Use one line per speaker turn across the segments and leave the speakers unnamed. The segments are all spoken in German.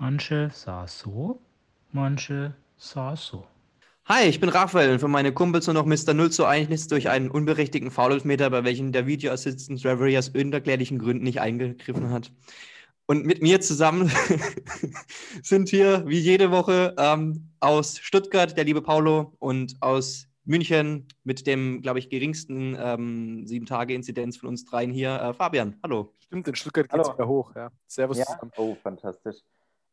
Manche saß so, manche saß so.
Hi, ich bin Raphael und für meine Kumpels nur noch Mr. 0 zu 1 durch einen unberechtigten Foul-Meter, bei welchem der Video Assistant Reverie aus unerklärlichen Gründen nicht eingegriffen hat. Und mit mir zusammen sind hier wie jede Woche ähm, aus Stuttgart der liebe Paulo und aus München mit dem, glaube ich, geringsten ähm, Sieben-Tage-Inzidenz von uns dreien hier. Äh, Fabian, hallo.
Stimmt, in Stuttgart geht es wieder hoch. Ja. Servus
Ja?
zusammen.
Oh, fantastisch.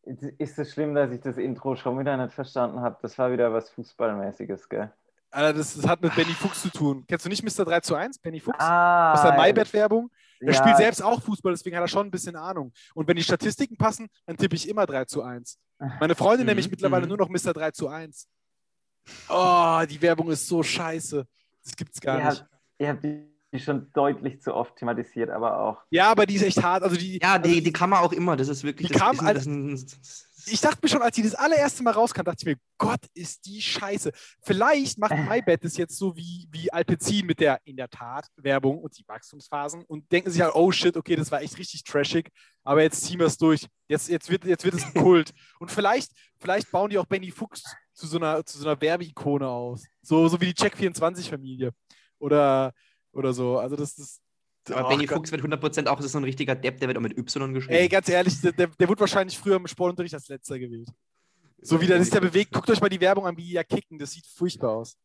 Ist es schlimm, dass ich das Intro schon wieder nicht verstanden habe? Das war wieder was Fußballmäßiges, gell?
Alter, das, das hat mit Benny Fuchs zu tun. Kennst du nicht Mr. 3 zu 1, Benny Fuchs?
Ah,
Aus der Maybet-Werbung? Er
ja,
spielt selbst auch Fußball, deswegen hat er schon ein bisschen Ahnung. Und wenn die Statistiken passen, dann tippe ich immer 3 zu 1. Meine Freundin
Mhm,
nämlich mittlerweile nur noch Mr. 3 zu 1. Oh, die Werbung ist so scheiße. Das gibt's gar
Ihr
nicht.
habt, ihr habt die schon deutlich zu oft thematisiert, aber auch.
Ja, aber die ist echt hart. Also die,
Ja, die,
also
die kann man auch immer. Das ist wirklich.
Die
das
kam als-
das ist ein,
ich dachte mir schon, als die das allererste Mal rauskam, dachte ich mir, Gott, ist die scheiße. Vielleicht macht MyBet das jetzt so wie, wie Alpecin mit der in der Tat Werbung und die Wachstumsphasen und denken sich halt, oh shit, okay, das war echt richtig trashig, aber jetzt ziehen wir es durch. Jetzt, jetzt, wird, jetzt wird es ein Kult. Und vielleicht, vielleicht bauen die auch Benny Fuchs zu so einer, zu so einer Werbeikone aus. So, so wie die Check24-Familie. Oder, oder so. Also das ist.
aber
Oh
Benny
Gott.
Fuchs wird 100% auch das ist so ein richtiger Depp, der wird auch mit Y geschrieben.
Ey, ganz ehrlich, der, der, wurde wahrscheinlich früher im Sportunterricht als letzter gewählt. So wie der sich da bewegt, guckt euch mal die Werbung an, wie die ja kicken. Das sieht furchtbar aus.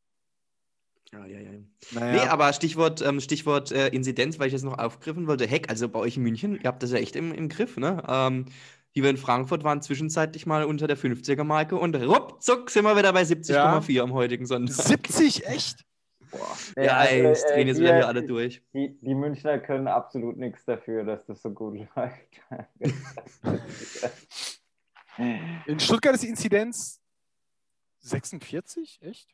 Ja, ja, ja.
Naja.
Nee, aber Stichwort, ähm, Stichwort äh, Inzidenz, weil ich jetzt noch aufgriffen wollte. Heck, also bei euch in München, ihr habt das ja echt im, im Griff, ne? Ähm, hier in Frankfurt waren zwischenzeitlich mal unter der 50er-Marke und ruckzuck sind wir wieder bei 70,4 am heutigen Sonntag.
70, echt?
Boah. Ja,
also,
ey,
äh,
drehen jetzt wieder hier alle durch.
Die, die Münchner können absolut nichts dafür, dass das so gut läuft.
In Stuttgart ist die Inzidenz 46, echt?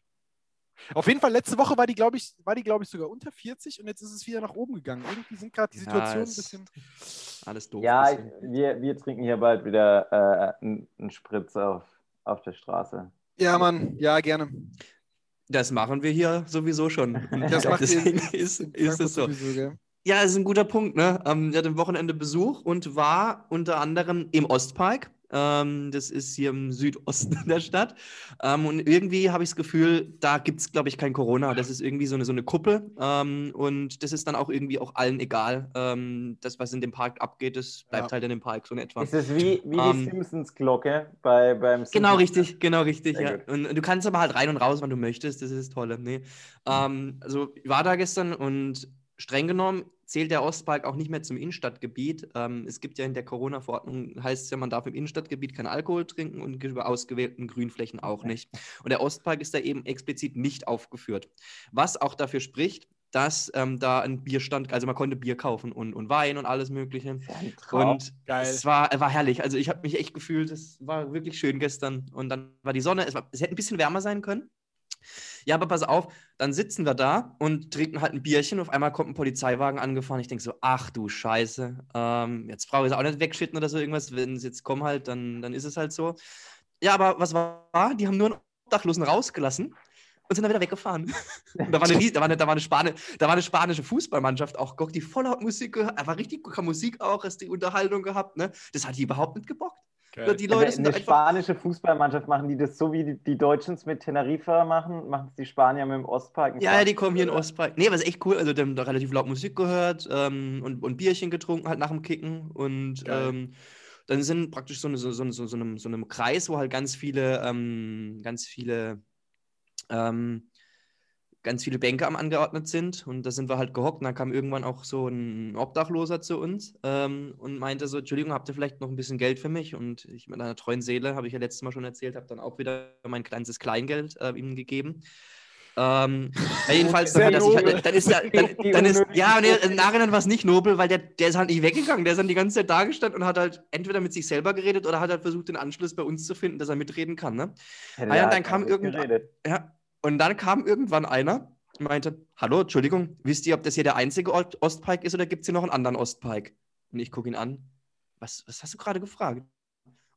Auf jeden Fall, letzte Woche war die, glaube ich, war die, glaube ich, sogar unter 40 und jetzt ist es wieder nach oben gegangen. Irgendwie sind gerade die
Ja,
Situationen ein
es-
bisschen.
Alles doof.
ja, wir, wir trinken hier bald wieder äh, einen einen Spritz auf, auf der Straße.
Ja, Mann, ja, gerne.
Das machen wir hier sowieso schon.
Das macht ihr
deswegen ist, ist es so.
Sowieso?
Ja, das ist ein guter Punkt. Ne? Ähm, ich hatte am Wochenende Besuch und war unter anderem im Ostpark. Ähm, das ist hier im Südosten der Stadt. Ähm, und irgendwie habe ich das Gefühl, da gibt es, glaube ich, kein Corona. Das ist irgendwie so eine, so eine Kuppel. Ähm, und das ist dann auch irgendwie auch allen egal. Ähm, das, was in dem Park abgeht, das bleibt
Ja.
halt in dem Park so in etwa.
Ist es wie, wie
Ähm,
die Simpsons-Glocke bei, beim
Genau
Simpsons-
richtig, genau richtig, ja. Und, und du kannst aber halt rein und raus, wann du möchtest, das ist das Tolle. Nee. Ähm, also ich war da gestern und streng genommen zählt der Ostpark auch nicht mehr zum Innenstadtgebiet. Ähm, es gibt ja in der Corona-Verordnung, heißt es ja, man darf im Innenstadtgebiet kein Alkohol trinken und über ausgewählten Grünflächen auch nicht. Und der Ostpark ist da eben explizit nicht aufgeführt. Was auch dafür spricht, dass ähm, da ein Bierstand, also man konnte Bier kaufen und, und Wein und alles Mögliche.
Traum.
Und
Geil.
es war, war herrlich. Also ich habe mich echt gefühlt, es war wirklich schön gestern. Und dann war die Sonne, es, war, es hätte ein bisschen wärmer sein können. Ja, aber pass auf, dann sitzen wir da und trinken halt ein Bierchen. Auf einmal kommt ein Polizeiwagen angefahren. Ich denke so, ach du Scheiße. Ähm, jetzt brauche ich es auch nicht wegschütten oder so irgendwas. Wenn sie jetzt kommen halt, dann, dann ist es halt so. Ja, aber was war? Die haben nur einen Obdachlosen rausgelassen und sind dann wieder weggefahren. Da war eine, da war eine, da war eine, Spani da war eine spanische Fußballmannschaft auch, die voll Musik gehört, aber richtig gute Musik auch, hast die Unterhaltung gehabt, ne? Das hat die überhaupt nicht gebockt.
Geil.
Die Leute sind
eine spanische Fußballmannschaft machen die das so wie die, die Deutschen es mit Teneriffa machen, machen es die Spanier mit dem Ostpark. in
Ja, ja, die kommen hier in
oder?
Ostpark. Nee, aber ist echt cool. Also, die haben da relativ laut Musik gehört ähm, und, und Bierchen getrunken, halt nach dem Kicken. Und ähm, dann sind praktisch so, eine, so, so, so, so, einem, so einem Kreis, wo halt ganz viele, ähm, ganz viele, ähm, ganz viele Bänke am angeordnet sind. Und da sind wir halt gehockt. Und dann kam irgendwann auch so ein Obdachloser zu uns ähm, und meinte so: Entschuldigung, habt ihr vielleicht noch ein bisschen Geld für mich? Und ich mit einer treuen Seele, habe ich ja letztes Mal schon erzählt, habe dann auch wieder mein kleines Kleingeld äh, ihm gegeben. Ähm, jedenfalls, dann, halt, dann ist dann, dann ist, ja,
Schuld.
im Nachhinein war es nicht nobel, weil der, der ist halt nicht weggegangen. Der ist dann die ganze Zeit da gestanden und hat halt entweder mit sich selber geredet oder hat halt versucht, den Anschluss bei uns zu finden, dass er mitreden kann. Ne? Ah ja,
der
dann kam irgendwann-. Ja, und dann kam irgendwann einer und meinte, hallo, Entschuldigung, wisst ihr, ob das hier der einzige Ost- Ostpike ist oder gibt es hier noch einen anderen Ostpike? Und ich gucke ihn an. Was, was hast du gerade gefragt?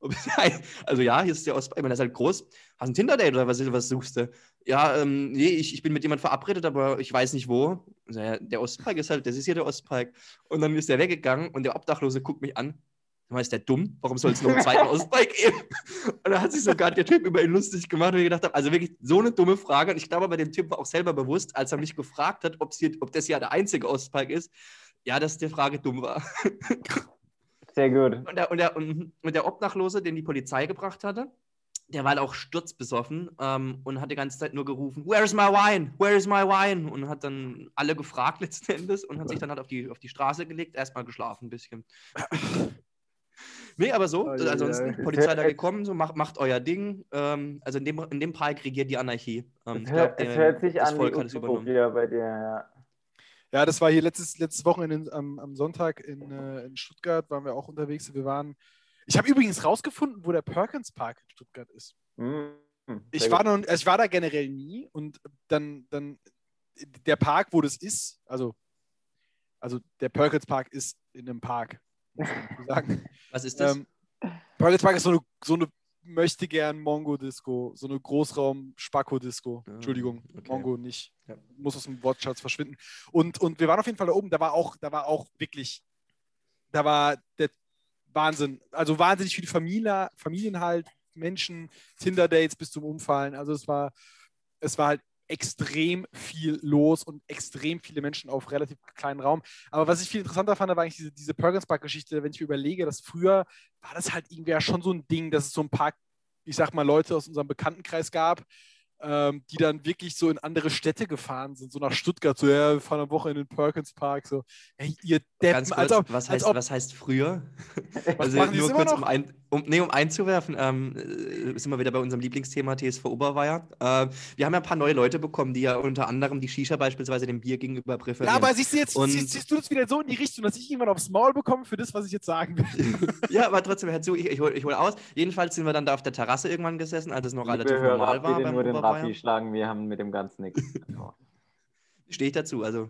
Also ja, hier ist der Ostpike, ich meine, der ist halt groß. Hast du ein Tinder-Date oder was, was suchst du? Ja, ähm, nee, ich, ich bin mit jemandem verabredet, aber ich weiß nicht wo. Der Ostpike ist halt, das ist hier der Ostpike. Und dann ist der weggegangen und der Obdachlose guckt mich an. Mal, ist der dumm? Warum soll es noch einen zweiten Ausbike geben? Und da hat sich sogar der Typ über ihn lustig gemacht und ich gedacht habe, also wirklich so eine dumme Frage. Und ich glaube, bei dem Typ war auch selber bewusst, als er mich gefragt hat, hier, ob das ja der einzige Ausbike ist, ja, dass die Frage dumm war.
Sehr gut.
Und der, und, der, und, der Obdachlose, den die Polizei gebracht hatte, der war halt auch sturzbesoffen ähm, und hat die ganze Zeit nur gerufen, Where's my wine? Where's my wine? Und hat dann alle gefragt letzten Endes und hat sich dann halt auf die, auf die Straße gelegt, erstmal geschlafen ein bisschen. Nee, aber so,
Oh,
also ansonsten. Polizei da gekommen, so macht, macht euer Ding. Ähm, also in dem, in dem Park regiert die Anarchie. Ähm,
Es
ich
hört,
glaub,
es
der-
hört sich
das
an
Volk
wie
hat es übernommen.
Bei dir, ja.
Ja, das war hier letztes, letztes Wochenende in- am, am Sonntag in, äh, in Stuttgart, waren wir auch unterwegs. Wir waren. Ich habe übrigens rausgefunden, wo der Perkins Park in Stuttgart ist.
Mm,
Ich war, noch, also ich war da generell nie und dann, dann der Park, wo das ist, also, also der Perkins Park ist in einem Park, sagen.
Was ist das?
ähm, Perkins Park ist so eine, so eine möchte gern Mongo-Disco, so eine Großraum-Spacko-Disco.
Ah,
Entschuldigung,
okay.
Mongo nicht.
Ja.
Muss aus dem Wortschatz verschwinden. Und, und wir waren auf jeden Fall da oben, da war auch, da war auch wirklich, da war der Wahnsinn. Also wahnsinnig viele Familie, Familien halt, Menschen, Tinder-Dates bis zum Umfallen. Also es war, es war halt extrem viel los und extrem viele Menschen auf relativ kleinen Raum. Aber was ich viel interessanter fand, war eigentlich diese, diese Perkins Park-Geschichte, wenn ich mir überlege, dass früher war das halt irgendwie ja schon so ein Ding, dass es so ein paar, ich sag mal, Leute aus unserem Bekanntenkreis gab, ähm, die dann wirklich so in andere Städte gefahren sind, so nach Stuttgart, so, ja, wir fahren am Wochenende in den Perkins Park, so, hey, ihr Deppen,
Ganz kurz,
als ob,
was, heißt,
ob,
was heißt früher?
Was
also
machen
nur kurz,
noch?
um, ein, um, nee, um einzuwerfen, ähm, äh, sind wir wieder bei unserem Lieblingsthema TSV Oberweier. Äh, wir haben ja ein paar neue Leute bekommen, die ja unter anderem die Shisha beispielsweise dem Bier gegenüber präferieren.
ja, aber siehst du jetzt,
Und-
siehst, siehst du das wieder so in die Richtung, dass ich irgendwann aufs Maul bekomme für das, was ich jetzt sagen will?
ja, aber trotzdem, hör zu, ich, ich hole ich hol aus. Jedenfalls sind wir dann da auf der Terrasse irgendwann gesessen, als es noch relativ
Hörer,
normal war
bitte
beim
nur den. Raffi schlagen, wir haben mit dem Ganzen nichts.
Stehe ich dazu. Also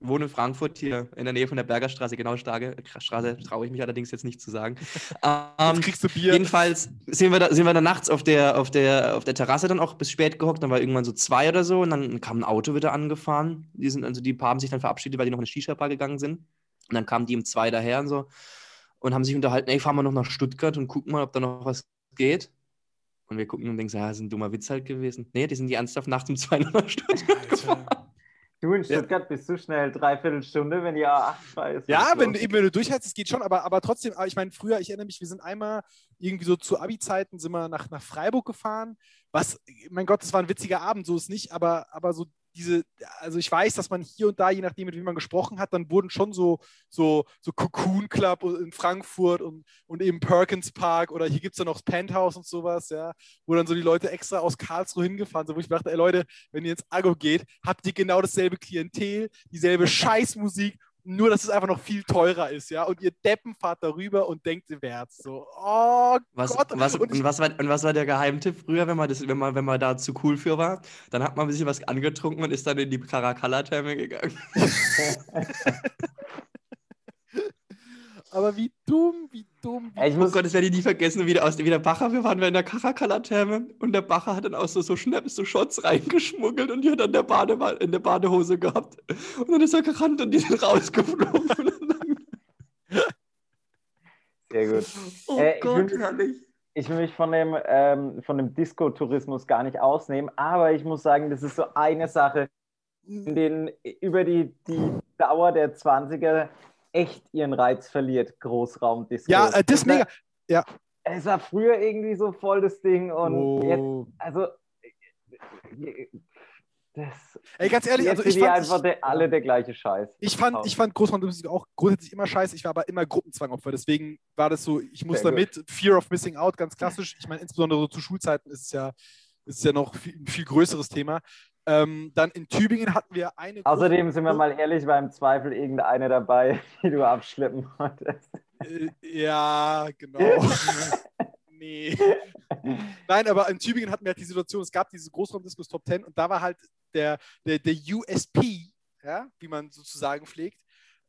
wohne in Frankfurt hier in der Nähe von der Bergerstraße, genau Straße, Straße traue ich mich allerdings jetzt nicht zu sagen. Ähm,
kriegst du Bier.
Jedenfalls sind wir, da, sind wir dann nachts auf der, auf, der, auf der Terrasse dann auch bis spät gehockt. Dann war irgendwann so zwei oder so und dann kam ein Auto wieder angefahren. Die sind, also die paar haben sich dann verabschiedet, weil die noch in eine Shisha-Bar gegangen sind. Und dann kamen die um zwei daher und so und haben sich unterhalten, ey, fahren wir noch nach Stuttgart und gucken mal, ob da noch was geht. Und wir gucken und denken ja, das ist ein dummer Witz halt gewesen. Nee, die sind die ernsthaft nachts um zwei nach Stuttgart gefahren.
Du in Stuttgart bist du schnell dreiviertel Stunde, wenn die A8 frei ist.
Ja, wenn, eben, wenn du durchhältst, es geht schon, aber, aber trotzdem, ich meine, früher, ich erinnere mich, wir sind einmal irgendwie so zu Abi-Zeiten sind wir nach, nach Freiburg gefahren. Was, mein Gott, das war ein witziger Abend, so ist nicht, aber, aber so diese, also ich weiß, dass man hier und da, je nachdem, mit wem man gesprochen hat, dann wurden schon so, so, so Cocoon Club in Frankfurt und, und eben Perkins Park oder hier gibt es dann noch das Penthouse und sowas, ja, wo dann so die Leute extra aus Karlsruhe hingefahren sind, wo ich dachte, ey Leute, wenn ihr ins Aggo geht, habt ihr genau dasselbe Klientel, dieselbe Scheißmusik nur, dass es einfach noch viel teurer ist, ja. Und ihr Deppen fahrt darüber und denkt, ihr wärt's. So, oh
Was,
Gott.
was,
und
und, was war, und was war der Geheimtipp früher, wenn man, das, wenn, man, wenn man da zu cool für war? Dann hat man ein bisschen was angetrunken und ist dann in die Caracalla-Therme gegangen.
aber wie dumm, wie dumm.
Ich
Oh
muss,
Gott, das werde ich nie vergessen, wie der, aus, wie der Bacher, wir waren wir in der Caracalla-Therme und der Bacher hat dann auch so, so Schnaps, so Shots reingeschmuggelt und die hat dann der Bade, in der Badehose gehabt. Und dann ist er gerannt und die sind rausgeflogen.
sehr gut.
oh
Äh, ich
Gott,
will-
herrlich.
Ich will mich von dem, ähm, von dem Disco-Tourismus gar nicht ausnehmen, aber ich muss sagen, das ist so eine Sache, in denen über die, die Dauer der 20er echt ihren Reiz verliert, Großraumdisco.
ja, äh, das ist
war-
mega.
Es war früher irgendwie so voll das Ding und jetzt,
Oh.
also äh, das,
Ey, ganz ehrlich,
jetzt
also ich fand,
einfach
ich,
der, alle der gleiche Scheiß.
ich fand, ich fand Großraummusik auch grundsätzlich immer scheiße. Ich war aber immer Gruppenzwangopfer. Deswegen war das so, ich muss
Sehr
damit, Fear of Missing Out, ganz klassisch. Ich meine, insbesondere so zu Schulzeiten ist es ja, ist es ja noch viel, ein viel größeres Thema. Ähm, dann in Tübingen hatten wir eine.
Außerdem sind wir mal ehrlich, war im Zweifel irgendeine dabei, die du abschleppen wolltest.
Äh, ja, genau. nee. Nein, aber in Tübingen hatten wir halt die Situation, es gab diese Großraumdiskus Top 10 und da war halt der, der, der USP, ja, wie man sozusagen pflegt,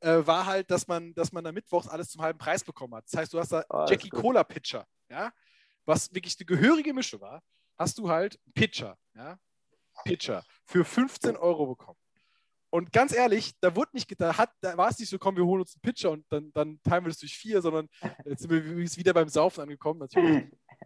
äh, war halt, dass man, dass man da mittwochs alles zum halben Preis bekommen hat. Das heißt, du hast da
Oh, das
Jackie
ist.
Cola Pitcher, ja, was wirklich eine gehörige Mische war, hast du halt Pitcher, ja, Pitcher für 15 Euro bekommen. Und ganz ehrlich, da wurde nicht, da hat, da war es nicht so, komm, wir holen uns einen Pitcher und dann, dann teilen wir das durch vier, sondern jetzt sind wir wieder beim Saufen angekommen, natürlich.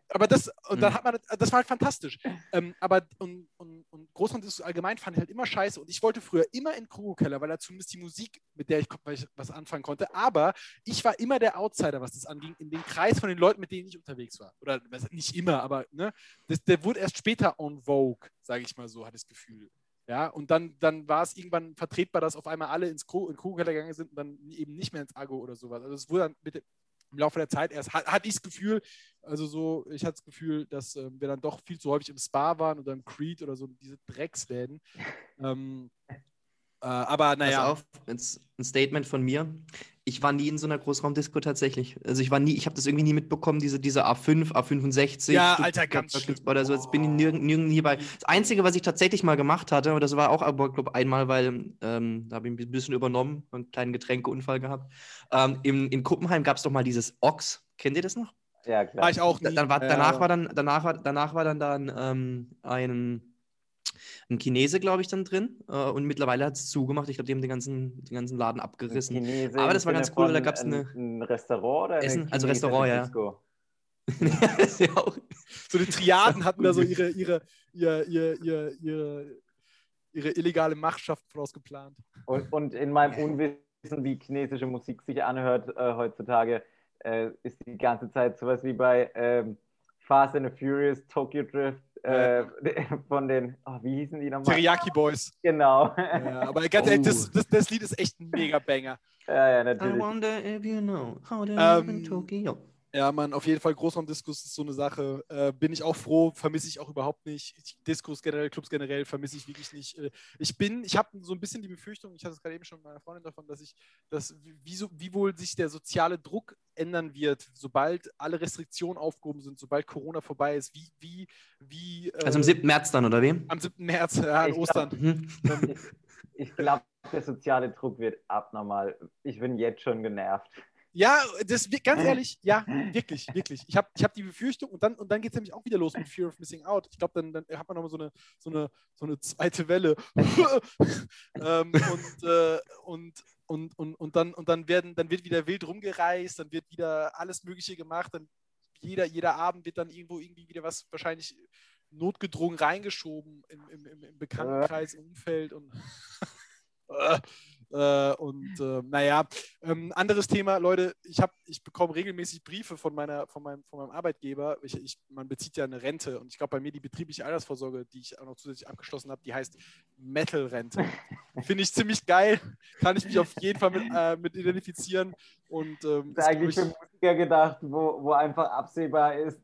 Aber das, und dann
Mhm.
hat man, das war halt fantastisch. Ähm, aber und, und, und Großraumbiskus allgemein fand ich halt immer scheiße und ich wollte früher immer in Krogo-Keller, weil da zumindest die Musik, mit der ich, ich was anfangen konnte, aber ich war immer der Outsider, was das anging, in den Kreis von den Leuten, mit denen ich unterwegs war. Oder nicht immer, aber ne, das, der wurde erst später on Vogue, sage ich mal so, hat das Gefühl. Ja, und dann, dann war es irgendwann vertretbar, dass auf einmal alle ins Kro in Krogekeller gegangen sind und dann eben nicht mehr ins Aggo oder sowas. Also es wurde dann mit, im Laufe der Zeit erst, hat, hatte ich das Gefühl, also so, ich hatte das Gefühl, dass ähm, wir dann doch viel zu häufig im Spa waren oder im Creed oder so, diese Drecksläden. Ähm, äh, aber
Pass
naja,
auf, jetzt ein Statement von mir. Ich war nie in so einer Großraumdisco tatsächlich. Also ich war nie, ich habe das irgendwie nie mitbekommen, diese, diese A5, A65.
Ja, Alter, ganz schlimm.
oder so. Jetzt bin ich nirgend, nirgend nie bei. Das Einzige, was ich tatsächlich mal gemacht hatte, und das war auch aber, glaube einmal, weil ähm, da habe ich ein bisschen übernommen, einen kleinen Getränkeunfall gehabt. Ähm, in, in Kuppenheim gab es doch mal dieses Ox. Kennt ihr das noch?
Ja, klar.
war ich auch
Da-
nie.
Dann war, danach, war dann, danach, war, danach war dann, dann ähm, ein, ein Chinese, glaube ich, dann drin. Äh, und mittlerweile hat es zugemacht. Ich glaube, die haben den ganzen, den ganzen Laden abgerissen.
Chinese
Aber das war ganz cool, da gab's
ein,
eine-
ein Restaurant oder
Essen, also
chinesische
Restaurant, ja.
Disco?
Das ist ja auch-
so die Triaden hatten da so ihre, ihre, ihr, ihr, ihr, ihre, ihre illegale Machtschaft voraus geplant.
Und, und in meinem Unwissen, wie chinesische Musik sich anhört äh, heutzutage, äh, ist die ganze Zeit sowas wie bei ähm, Fast and the Furious, Tokyo Drift, äh, von den, oh, wie hießen die nochmal?
Teriyaki Boys.
Genau.
Ja, aber ganz ehrlich, das,
Oh.
das, das Lied ist echt ein mega Banger.
ja, ja,
I
natürlich.
wonder if you know how to
Ähm,
live in Tokyo.
Ja, Mann, auf jeden Fall Großraumdiskus ist so eine Sache. Äh, bin ich auch froh, vermisse ich auch überhaupt nicht. Ich, Diskus generell, Clubs generell vermisse ich wirklich nicht. Äh, ich bin, ich habe so ein bisschen die Befürchtung, ich hatte es gerade eben schon mit meiner Freundin davon, dass ich, dass wie, so, wie wohl sich der soziale Druck ändern wird, sobald alle Restriktionen aufgehoben sind, sobald Corona vorbei ist. Wie, wie, wie. Äh,
Also am 7. März dann, oder wie?
am 7. März, ja, an
Ich glaub-
Ostern.
Mhm.
Ähm,
Ich glaube, der soziale Druck wird abnormal. Ich bin jetzt schon genervt.
Ja, das ganz ehrlich, ja, wirklich, wirklich. Ich habe ich hab die Befürchtung und dann, und dann geht es nämlich auch wieder los mit Fear of Missing Out. Ich glaube, dann, dann hat man nochmal so eine, so, eine, so eine zweite Welle. ähm, und, äh, und, und, und, und, dann, und dann, werden, dann wird wieder wild rumgereist, dann wird wieder alles Mögliche gemacht, dann jeder, jeder Abend wird dann irgendwo irgendwie wieder was wahrscheinlich notgedrungen reingeschoben im, im, im, im Bekanntenkreis, im Umfeld und Äh, und äh, naja, ähm, anderes Thema, Leute, ich, hab, ich bekomme regelmäßig Briefe von, meiner, von, meinem, von meinem Arbeitgeber. Ich, ich, man bezieht ja eine Rente und ich glaube, bei mir die betriebliche Altersvorsorge, die ich auch noch zusätzlich abgeschlossen habe, die heißt Metal-Rente. Finde ich ziemlich geil, kann ich mich auf jeden Fall mit, äh, mit identifizieren. Und ähm,
Das ist eigentlich für Musiker gedacht, wo, wo einfach absehbar ist,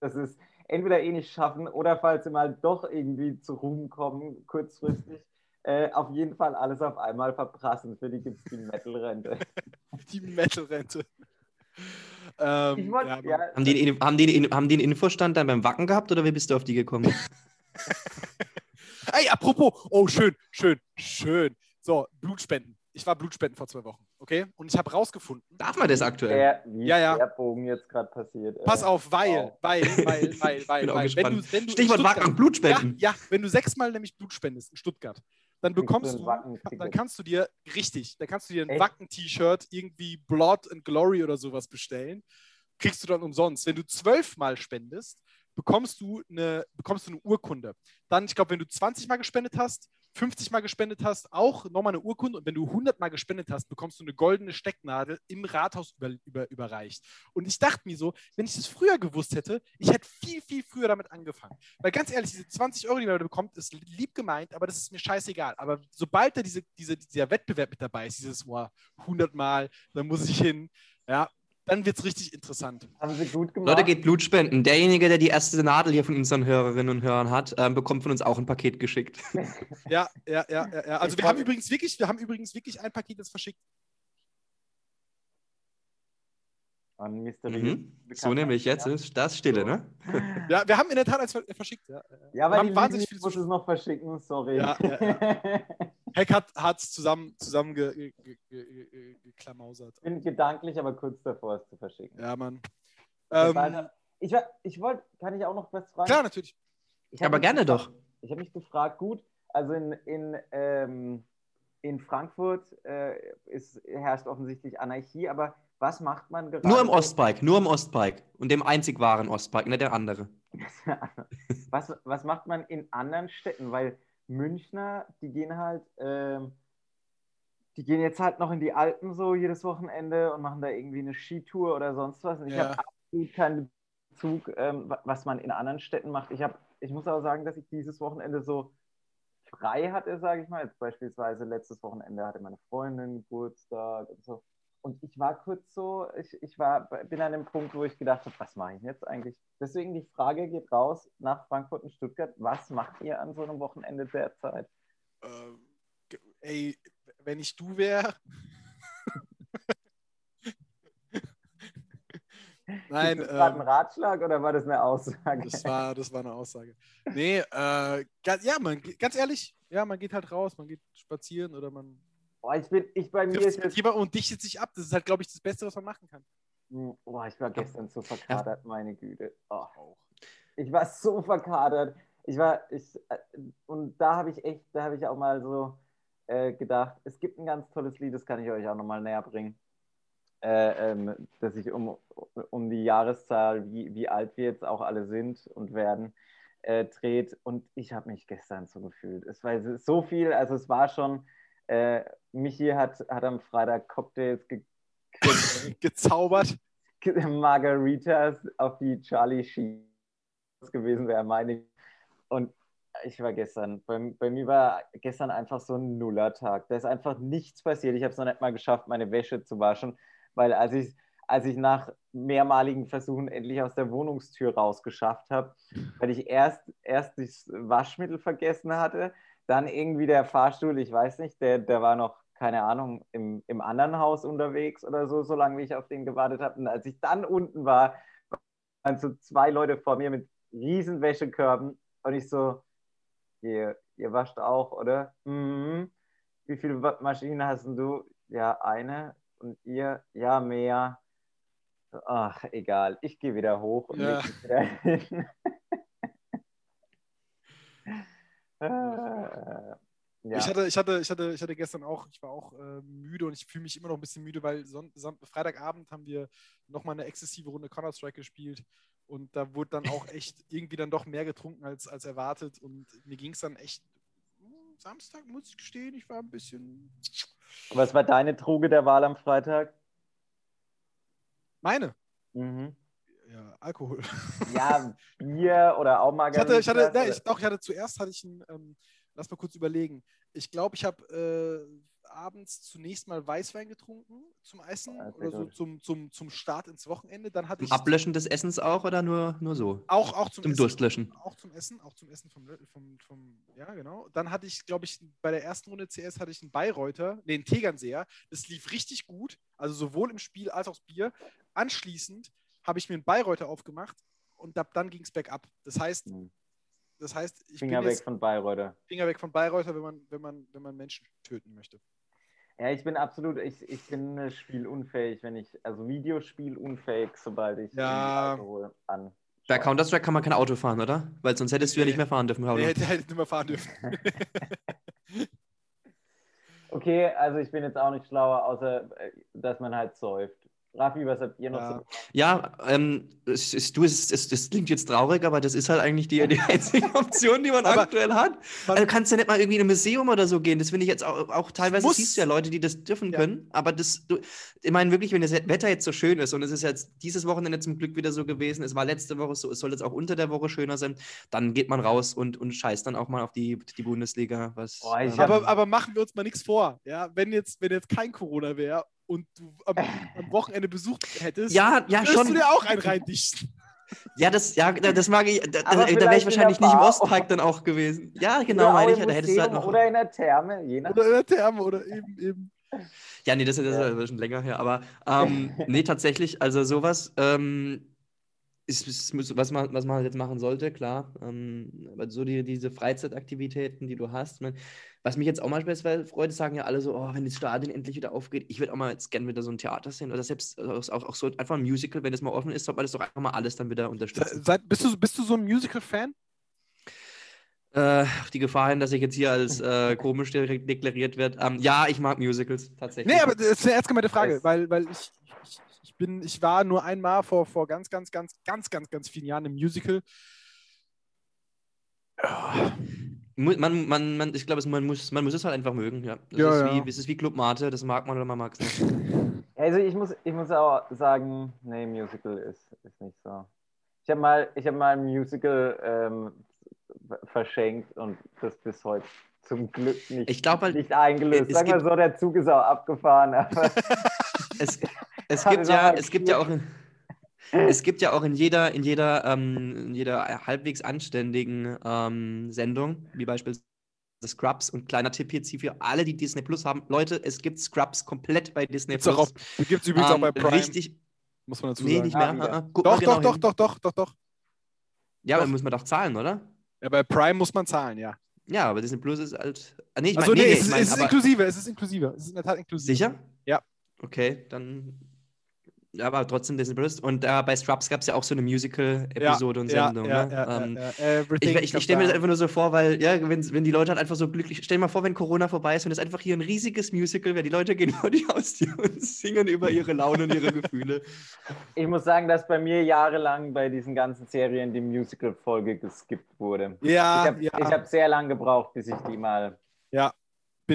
dass es entweder eh nicht schaffen oder falls sie mal doch irgendwie zu Ruhm kommen, kurzfristig, äh, auf jeden Fall alles auf einmal verprassen. Für die gibt es die Metal-Rente.
die Metal-Rente. ähm,
wollt-
ja,
Haben, die, einen- haben, die, einen- haben die einen Infostand dann beim Wacken gehabt oder wie bist du auf die gekommen?
Ey, apropos, oh, schön, schön, schön. So, Blutspenden. Ich war Blutspenden vor zwei Wochen, okay? Und ich habe rausgefunden,
Darf man das aktuell?
der, wie
Ja, ja.
der Bogen jetzt gerade passiert. äh,
pass auf, weil,
wow.
weil, weil, weil, weil, weil, wenn du, wenn du
Stichwort Wacken, Blutspenden.
Ja, ja, wenn du sechsmal nämlich Blut spendest in Stuttgart, dann bekommst
du
dann kannst du dir, richtig, dann kannst du dir ein? Wacken-T-Shirt, irgendwie Blood and Glory oder sowas bestellen. Kriegst du dann umsonst. Wenn du zwölfmal spendest, bekommst du eine, bekommst du eine Urkunde. Dann, ich glaube, wenn du 20 Mal gespendet hast, 50 Mal gespendet hast, auch nochmal eine Urkunde. Und wenn du 100 Mal gespendet hast, bekommst du eine goldene Stecknadel im Rathaus über, über, überreicht. Und ich dachte mir so, wenn ich das früher gewusst hätte, ich hätte viel, viel früher damit angefangen. Weil ganz ehrlich, diese 20 Euro, die man bekommt, ist lieb gemeint, aber das ist mir scheißegal. Aber sobald da diese, diese, dieser Wettbewerb mit dabei ist, dieses wow, 100 Mal, dann muss ich hin, ja, dann wird es richtig interessant.
Haben sie gut gemacht.
Leute, geht Blutspenden. Derjenige, der die erste Nadel hier von unseren Hörerinnen und Hörern hat, ähm, bekommt von uns auch ein Paket geschickt.
Ja, ja, ja, ja. ja. Also
Ich
wir haben übrigens wirklich, wir haben übrigens wirklich ein Paket, das verschickt.
An mysteriös.
Mhm. So nämlich jetzt ist das Stille, ne?
Ja, wir haben in der Tat eins ver- verschickt. Ja,
Ja,
wir
weil
haben
die
wahnsinnig viel
muss es noch verschicken, sorry.
Ja, Hack hat es zusammen, zusammen ge, ge, ge, ge, ge, geklamausert.
Ich bin gedanklich aber kurz davor, es zu verschicken.
Ja, Mann. Ähm,
Ich, war- ich wollte, kann ich auch noch was fragen?
klar, natürlich.
Aber gerne
gefragt-
doch.
Ich habe mich gefragt, gut, also in, in, ähm, in Frankfurt äh, ist, herrscht offensichtlich Anarchie, aber was macht man gerade?
Nur im Ostpike, nur im Ostpike. Und dem einzig wahren Ostpike, nicht der andere.
was, was macht man in anderen Städten? Weil Münchner, die gehen halt, ähm, die gehen jetzt halt noch in die Alpen so jedes Wochenende und machen da irgendwie eine Skitour oder sonst was. Und ich
Ja.
habe absolut keinen Bezug, ähm, wa- was man in anderen Städten macht. Ich, hab, ich muss aber sagen, dass ich dieses Wochenende so frei hatte, sage ich mal. Jetzt beispielsweise letztes Wochenende hatte meine Freundin Geburtstag und so. Und ich war kurz so, ich, ich war, bin an dem Punkt, wo ich gedacht habe, was mache ich jetzt eigentlich? Deswegen die Frage geht raus nach Frankfurt und Stuttgart. Was macht ihr an so einem Wochenende derzeit?
Ähm, ey, wenn ich du wäre. Nein,
Ist das gerade ein
ähm,
Ratschlag oder war das eine Aussage?
das, war, das war eine Aussage. Nee, äh, ja, man, ganz ehrlich, ja, man geht halt raus, man geht spazieren oder man
Boah, ich bin, ich bei mir ist jetzt,
und dichtet sich ab. Das ist halt, glaube ich, das Beste, was man machen kann.
Hm, boah, ich war gestern so verkadert, meine Güte. Oh. Ich war so verkadert. Ich war, ich, äh, und da habe ich echt, da habe ich auch mal so äh, gedacht, es gibt ein ganz tolles Lied, das kann ich euch auch nochmal näher bringen. Äh, ähm, dass sich um, um die Jahreszahl, wie, wie alt wir jetzt auch alle sind und werden, äh, dreht. Und ich habe mich gestern so gefühlt. Es war so viel, also es war schon, äh, Michi hat, hat am Freitag Cocktails ge
Gezaubert.
Margaritas auf die Charlie Sheen gewesen wäre, meine ich. Und ich war gestern, bei, bei mir war gestern einfach so ein Nullertag. Da ist einfach nichts passiert. Ich habe es noch nicht mal geschafft, meine Wäsche zu waschen, weil als ich, als ich nach mehrmaligen Versuchen endlich aus der Wohnungstür rausgeschafft habe, weil ich erst, erst das Waschmittel vergessen hatte, dann irgendwie der Fahrstuhl, ich weiß nicht, der, der war noch, keine Ahnung, im, im anderen Haus unterwegs oder so, solange wie ich auf den gewartet habe. Und als ich dann unten war, waren so zwei Leute vor mir mit riesen Wäschekörben und ich so, ihr, ihr wascht auch, oder? Mhm. Wie viele Maschinen hast denn du? Ja, eine. Und ihr? Ja, mehr. Ach, egal. Ich gehe wieder hoch und
Ja.
leg wieder hin. Äh, ja.
Ich, hatte, ich, hatte, ich, hatte, ich hatte gestern auch, ich war auch äh, müde und ich fühle mich immer noch ein bisschen müde, weil Son Son Freitagabend haben wir nochmal eine exzessive Runde Counter-Strike gespielt und da wurde dann auch echt irgendwie dann doch mehr getrunken als, als erwartet und mir ging es dann echt. hm, Samstag muss ich gestehen, ich war ein bisschen.
Was war deine Droge der Wahl am Freitag?
Meine.
Mhm.
Ja, Alkohol.
Ja, Bier oder auch
Ich
Margarita.
hatte, ich hatte, nein, ich, doch, ich hatte zuerst hatte ich ein, ähm, lass mal kurz überlegen. Ich glaube, ich habe äh, abends zunächst mal Weißwein getrunken zum Essen
sehr
oder so zum, zum, zum Start ins Wochenende. Dann hatte
Zum
ich
Ablöschen des Essens auch oder nur, nur so?
auch, auch zum,
Zum
Essen.
Durstlöschen.
Auch zum Essen, auch zum Essen vom, vom, vom, ja, genau. Dann hatte ich, glaube ich, bei der ersten Runde CS hatte ich einen Bayreuther, nee, einen Tegernseher. Das lief richtig gut, also sowohl im Spiel als auch das Bier. Anschließend habe ich mir einen Bayreuther aufgemacht und ab dann ging es bergab. Das heißt,
Hm.
Das heißt, ich
Finger
bin
weg
jetzt
von Bayreuther.
Finger weg von Bayreuther, wenn man, wenn man, wenn man Menschen töten möchte.
Ja, ich bin absolut, ich, ich bin äh, spielunfähig, wenn ich, also Videospielunfähig, sobald ich
Ja.
Alkohol an.
Bei Counter-Strike kann man kein Auto fahren, oder? Weil sonst hättest du ja
Nee.
nicht mehr fahren dürfen, Paolo.
Der hätte halt nicht mehr fahren dürfen.
Okay, also ich bin jetzt auch nicht schlauer, außer äh, dass man halt säuft. Raffi, was habt ihr noch
Ja.
so?
Ja, ähm, es, es, du, es, es, es klingt jetzt traurig, aber das ist halt eigentlich die, die einzige Option, die man
Aber-
aktuell hat.
Man-
Also kannst du nicht mal irgendwie in ein Museum oder so gehen. Das finde ich jetzt auch, auch teilweise
muss-
siehst du ja Leute, die das dürfen
Ja.
können. Aber das, du, ich meine wirklich, wenn das Wetter jetzt so schön ist und es ist jetzt dieses Wochenende zum Glück wieder so gewesen, es war letzte Woche so, es soll jetzt auch unter der Woche schöner sein, dann geht man raus und, und scheißt dann auch mal auf die, die Bundesliga. Was,
Boah, hab-
aber, aber machen wir uns mal nichts vor. Ja, wenn jetzt, wenn jetzt kein Corona wäre und du am, am Wochenende besucht hättest,
ja, ja,
würdest
schon.
du dir auch einen reindichten.
Ja, das, ja, da- das mag ich. Da, da, wäre ich wahrscheinlich nicht im. Ostpark dann auch gewesen. Ja, genau, meine ich. Da hättest du halt noch.
Oder in der Therme, je nach.
Oder in der Therme oder eben, eben.
Ja, nee, das, ist- das ist schon länger her. Aber ähm, nee, tatsächlich, also sowas ähm, ist, ist, was, man, was man halt jetzt machen sollte, klar. Ähm, aber so die, diese Freizeitaktivitäten, die du hast. Man, was mich jetzt auch manchmal freut, sagen ja alle so, oh, wenn das Stadion endlich wieder aufgeht, ich würde auch mal jetzt gerne wieder so ein Theater sehen. Oder selbst also auch, auch so einfach ein Musical, wenn es mal offen ist, sollte man das doch einfach mal alles dann wieder unterstützen.
Seit, bist, du, bist du so ein Musical-Fan?
Äh, die Gefahr hin, dass ich jetzt hier als äh, komisch de deklariert werde. Ähm, ja, ich mag Musicals tatsächlich.
Nee, aber das ist eine ernst gemeinte Frage, weil, weil ich, ich bin, ich war nur einmal vor, vor ganz, ganz, ganz, ganz, ganz, ganz vielen Jahren im Musical. Ja,
Man, man, man, ich glaube, man muss, man muss es halt einfach mögen. Ja. Das
Ja,
ist,
ja.
Wie, es ist wie Club Mate, das mag man oder man mag es nicht.
Also ich muss, ich muss auch sagen, nee, Musical ist, ist nicht so. Ich habe mal, ich hab mal ein Musical ähm, verschenkt und das bis heute zum Glück nicht,
Ich glaub halt,
nicht eingelöst. Sagen wir so, der Zug ist auch abgefahren. Aber
es, es gibt ja,
aber
es gibt ja auch in, es gibt ja auch in jeder, in jeder, ähm, in jeder halbwegs anständigen ähm, Sendung, wie beispielsweise Scrubs und kleiner Tipp jetzt hier für alle, die Disney Plus haben. Leute, es gibt Scrubs komplett bei Disney
gibt's auch
Plus.
auf, gibt's übrigens auch bei
Ähm,
Prime,
Richtig,
muss man dazu
nee,
sagen.
nicht mehr. Ah, ah. Guck mal
Doch,
genau
doch, doch, doch, doch, doch, doch.
Ja, aber
doch.
muss man doch zahlen, oder?
Ja, bei Prime muss man zahlen, ja.
Ja, aber Disney Plus ist halt. Nee, ich
Also
mein,
nee,
nee, nee,
es,
ich
ist,
mein,
es ist
aber,
inklusive, es ist inklusive. Es ist in der Tat inklusive.
Sicher?
Ja.
Okay, dann. Ja, aber trotzdem Disney Plus. Und äh, bei Scrubs gab es ja auch so eine Musical-Episode und
ja,
Sendung.
ja,
ne?
ja,
ähm,
ja, ja.
Ich, ich, ich stelle mir das einfach nur so vor, weil, ja, wenn, wenn die Leute halt einfach so glücklich. Stell dir mal vor, wenn Corona vorbei ist und es einfach hier ein riesiges Musical wäre. Die Leute gehen vor die Haustür und singen über ihre Laune und ihre Gefühle.
ich muss sagen, dass bei mir jahrelang bei diesen ganzen Serien die Musical-Folge geskippt wurde.
Ja,
ich habe
ja,
hab sehr lange gebraucht, bis ich die mal,
bin
also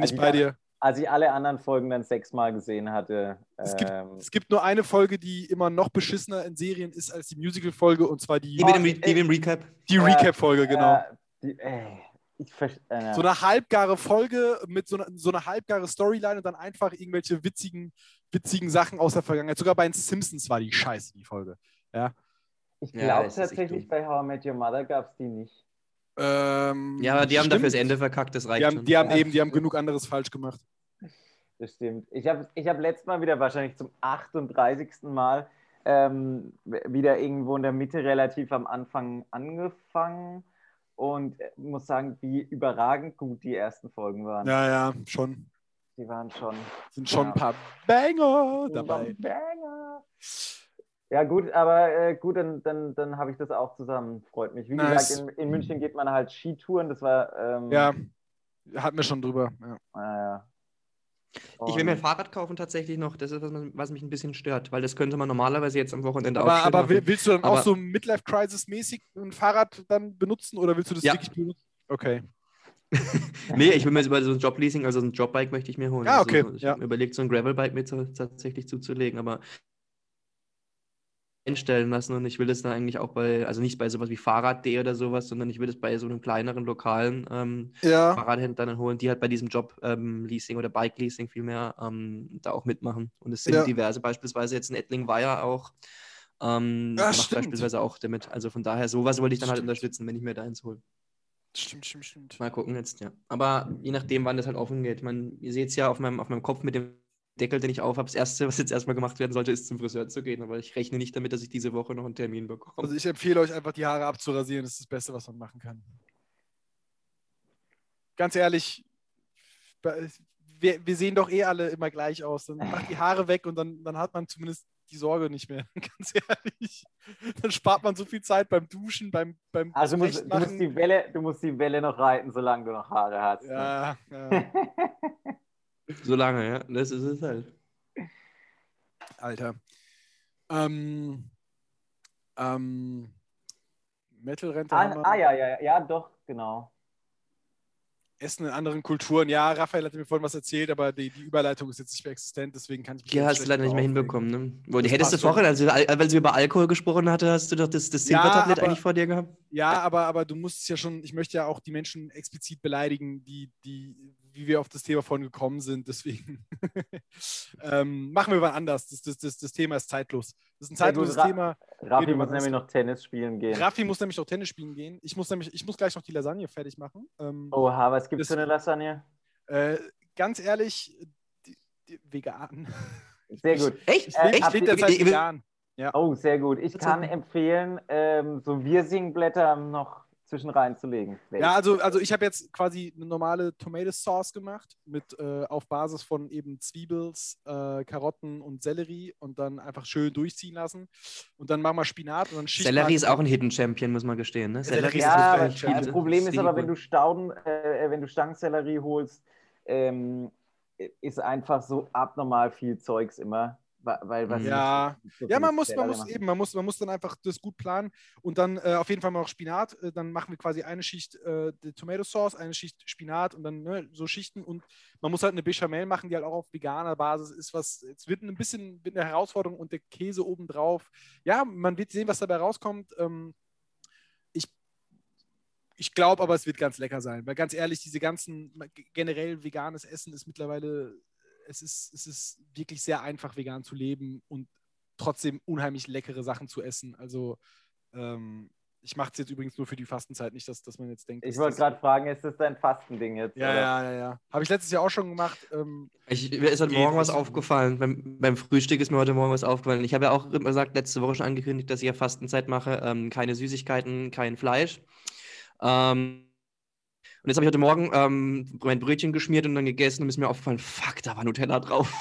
ich
ich
bei
hab-
dir.
Als ich alle anderen Folgen dann sechsmal gesehen hatte.
Es gibt-
ähm,
Es gibt nur eine Folge, die immer noch beschissener in Serien ist als die Musical-Folge und zwar die,
Die mit dem, Re die mit dem Recap.
die
äh,
Recap-Folge, genau.
äh, die, ey, ich äh,
So eine halbgare Folge mit so einer, so einer halbgare Storyline und dann einfach irgendwelche witzigen, witzigen Sachen aus der Vergangenheit. Sogar bei den Simpsons war die scheiße, die Folge.
ich
Ja,
glaube
das ist echt
tatsächlich, bei How I Met Your Mother gab es die nicht.
Ähm,
Ja, aber die haben
stimmt.
dafür das Ende verkackt, das reicht
Die haben,
schon.
die haben
Ja.
eben, die haben genug anderes falsch gemacht.
Das stimmt. Ich habe ich hab letztes Mal wieder wahrscheinlich zum 38. Mal ähm, wieder irgendwo in der Mitte relativ am Anfang angefangen und äh, muss sagen, wie überragend gut die ersten Folgen waren.
Ja, ja, schon.
Die waren schon
Sind schon
Ja.
ein paar Banger dabei.
Banger. Ja, gut, aber äh, gut, dann, dann, dann habe ich das auch zusammen. Freut mich. Wie
Nice.
gesagt, in, in München geht man halt Skitouren. Das war. Ähm,
Ja, hatten wir schon drüber. Ja.
Naja.
Ich will mir ein Fahrrad kaufen tatsächlich noch. Das ist, was, was mich ein bisschen stört, weil das könnte man normalerweise jetzt am Wochenende
Aber,
auch
aber
machen.
will- willst du dann auch
Aber-
so Midlife-Crisis-mäßig ein Fahrrad dann benutzen oder willst du das
Ja.
wirklich benutzen? Okay.
Nee, ich will mir jetzt über so ein Jobleasing, also so ein Jobbike möchte ich mir holen.
Ah,
Also
okay,
so- ich
ja.
habe mir überlegt, so ein Gravelbike mir tatsächlich zuzulegen, aber einstellen lassen und ich will das dann eigentlich auch bei, also nicht bei sowas wie Fahrrad.de oder sowas, sondern ich will das bei so einem kleineren lokalen ähm,
Ja.
Fahrradhändlern holen, die halt bei diesem Job ähm, Leasing oder Bike Leasing vielmehr ähm, da auch mitmachen. Und es sind
Ja.
diverse, beispielsweise jetzt in Ettlingweier auch. Ähm,
Ja,
macht
stimmt.
beispielsweise auch damit. Also von daher, sowas wollte ich dann halt
Stimmt.
unterstützen, wenn ich mir da eins hole.
Stimmt, stimmt, stimmt.
Mal gucken jetzt, ja. Aber je nachdem, wann das halt offen geht. Man, ihr seht es ja auf meinem, auf meinem Kopf mit dem Deckel, den ich auf habe. Das Erste, was jetzt erstmal gemacht werden sollte, ist zum Friseur zu gehen. Aber ich rechne nicht damit, dass ich diese Woche noch einen Termin bekomme.
Also ich empfehle euch einfach die Haare abzurasieren. Das ist das Beste, was man machen kann. Ganz ehrlich, wir, wir sehen doch eh alle immer gleich aus. Dann macht die Haare weg und dann, dann hat man zumindest die Sorge nicht mehr. Ganz ehrlich. Dann spart man so viel Zeit beim Duschen, beim, beim
Also du musst, du, musst die Welle, du musst die Welle noch reiten, solange du noch Haare hast. ne?
Ja, ja,
So lange, ja. Das ist es halt.
Alter. Ähm, ähm, Metal-Rente
Ah, ah ja, ja, ja, ja, doch, genau.
Essen in anderen Kulturen. Ja, Raphael hat mir vorhin was erzählt, aber die, die Überleitung ist jetzt nicht mehr existent, deswegen kann ich mich
Ja, hast du leider nicht mehr hinbekommen, ne? Wo, die
Das
hättest du vorhin, also, al- weil sie über Alkohol gesprochen hatte, hast du doch das, das
Ja,
Silbertablett
aber-
eigentlich vor dir gehabt?
Ja, aber, aber du musst es ja schon, ich möchte ja auch die Menschen explizit beleidigen, die, die, wie wir auf das Thema vorhin gekommen sind. Deswegen ähm, machen wir mal anders. Das, das, das, das Thema ist zeitlos. Das ist ein zeitloses
Ra-
Thema.
Raffi
Reden wir
muss nämlich noch Tennis spielen gehen.
Raffi muss nämlich auch Tennis spielen gehen. Ich muss nämlich, ich muss gleich noch die Lasagne fertig machen. Ähm,
Oha, was gibt es für eine Lasagne?
äh, ganz ehrlich, die, die, vegan.
Sehr gut.
Echt?
Ich
Äh,
lebe ich leb
ihr-
derzeit vegan.
Oh, sehr gut. Ich
Das
kann empfehlen, ähm, so Wirsingblätter noch zwischen reinzulegen.
Ja, also, also ich habe jetzt quasi eine normale Tomato Sauce gemacht mit äh, auf Basis von eben Zwiebels, äh, Karotten und Sellerie und dann einfach schön durchziehen lassen. Und dann machen wir Spinat und dann Schicht
Sellerie ist auch ein Hidden Champion, muss man gestehen. Ne?
Sellerie ist
Ja, aber
wirklich
viele-
das Problem ist aber, wenn du Stauden, äh, wenn du Stangensellerie holst, ähm, ist einfach so abnormal viel Zeugs immer. Weil was
Mhm.
Ja.
so
Ja, man muss, man muss
machen.
eben, man muss, man muss dann einfach das gut planen und dann äh, auf jeden Fall mal noch Spinat. Äh, dann machen wir quasi eine Schicht äh, Tomato Sauce, eine Schicht Spinat und dann ne, so Schichten und man muss halt eine Bechamel machen, die halt auch auf veganer Basis ist, was es wird ein bisschen wird eine Herausforderung und der Käse obendrauf. Ja, man wird sehen, was dabei rauskommt. Ähm, ich ich glaube aber, es wird ganz lecker sein, weil ganz ehrlich, diese ganzen generell veganes Essen ist mittlerweile es ist, es ist wirklich sehr einfach, vegan zu leben und trotzdem unheimlich leckere Sachen zu essen. Also ähm, ich mache es jetzt übrigens nur für die Fastenzeit, nicht, dass, dass man jetzt denkt.
Ich wollte gerade fragen, ist das dein Fastending jetzt?
Ja,
oder?
ja, ja, ja. Habe ich letztes Jahr auch schon gemacht. Ähm,
Ich, mir ist heute Morgen was aufgefallen. Beim, beim Frühstück ist mir heute Morgen was aufgefallen. Ich habe ja auch gesagt, letzte Woche schon angekündigt, dass ich ja Fastenzeit mache. Ähm, keine Süßigkeiten, kein Fleisch. Ähm, und jetzt habe ich heute Morgen ähm, mein Brötchen geschmiert und dann gegessen und ist mir aufgefallen, fuck, da war Nutella drauf.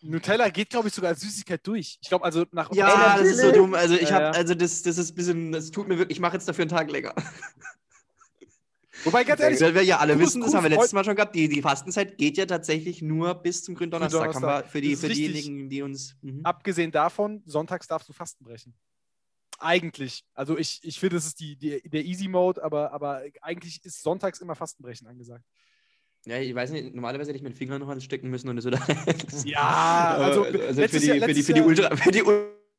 Nutella geht, glaube ich, sogar als Süßigkeit durch. Ich glaube, also nach
Ja, das ist so dumm. Also ich
Ja,
habe, also das, das ist ein bisschen, das tut mir wirklich, ich mache jetzt dafür einen Tag länger.
Wobei, ganz ehrlich,
Weil wir ja alle wissen, das haben wir letztes Mal schon gehabt, die, die Fastenzeit geht ja tatsächlich nur bis zum Gründonnerstag. Haben wir
Gründonnerstag.
für, die,
Das
für diejenigen, die uns. Mhm.
abgesehen davon, sonntags darfst du Fasten brechen. Eigentlich. Also ich, ich finde, das ist die, die, der Easy Mode, aber, aber eigentlich ist sonntags immer Fastenbrechen angesagt.
Ja, ich weiß nicht, normalerweise hätte ich meinen Finger noch alles stecken müssen und das oder.
Ja, also
also für die,
Jahr-
für die, für die
Jahr-
Ultra, für die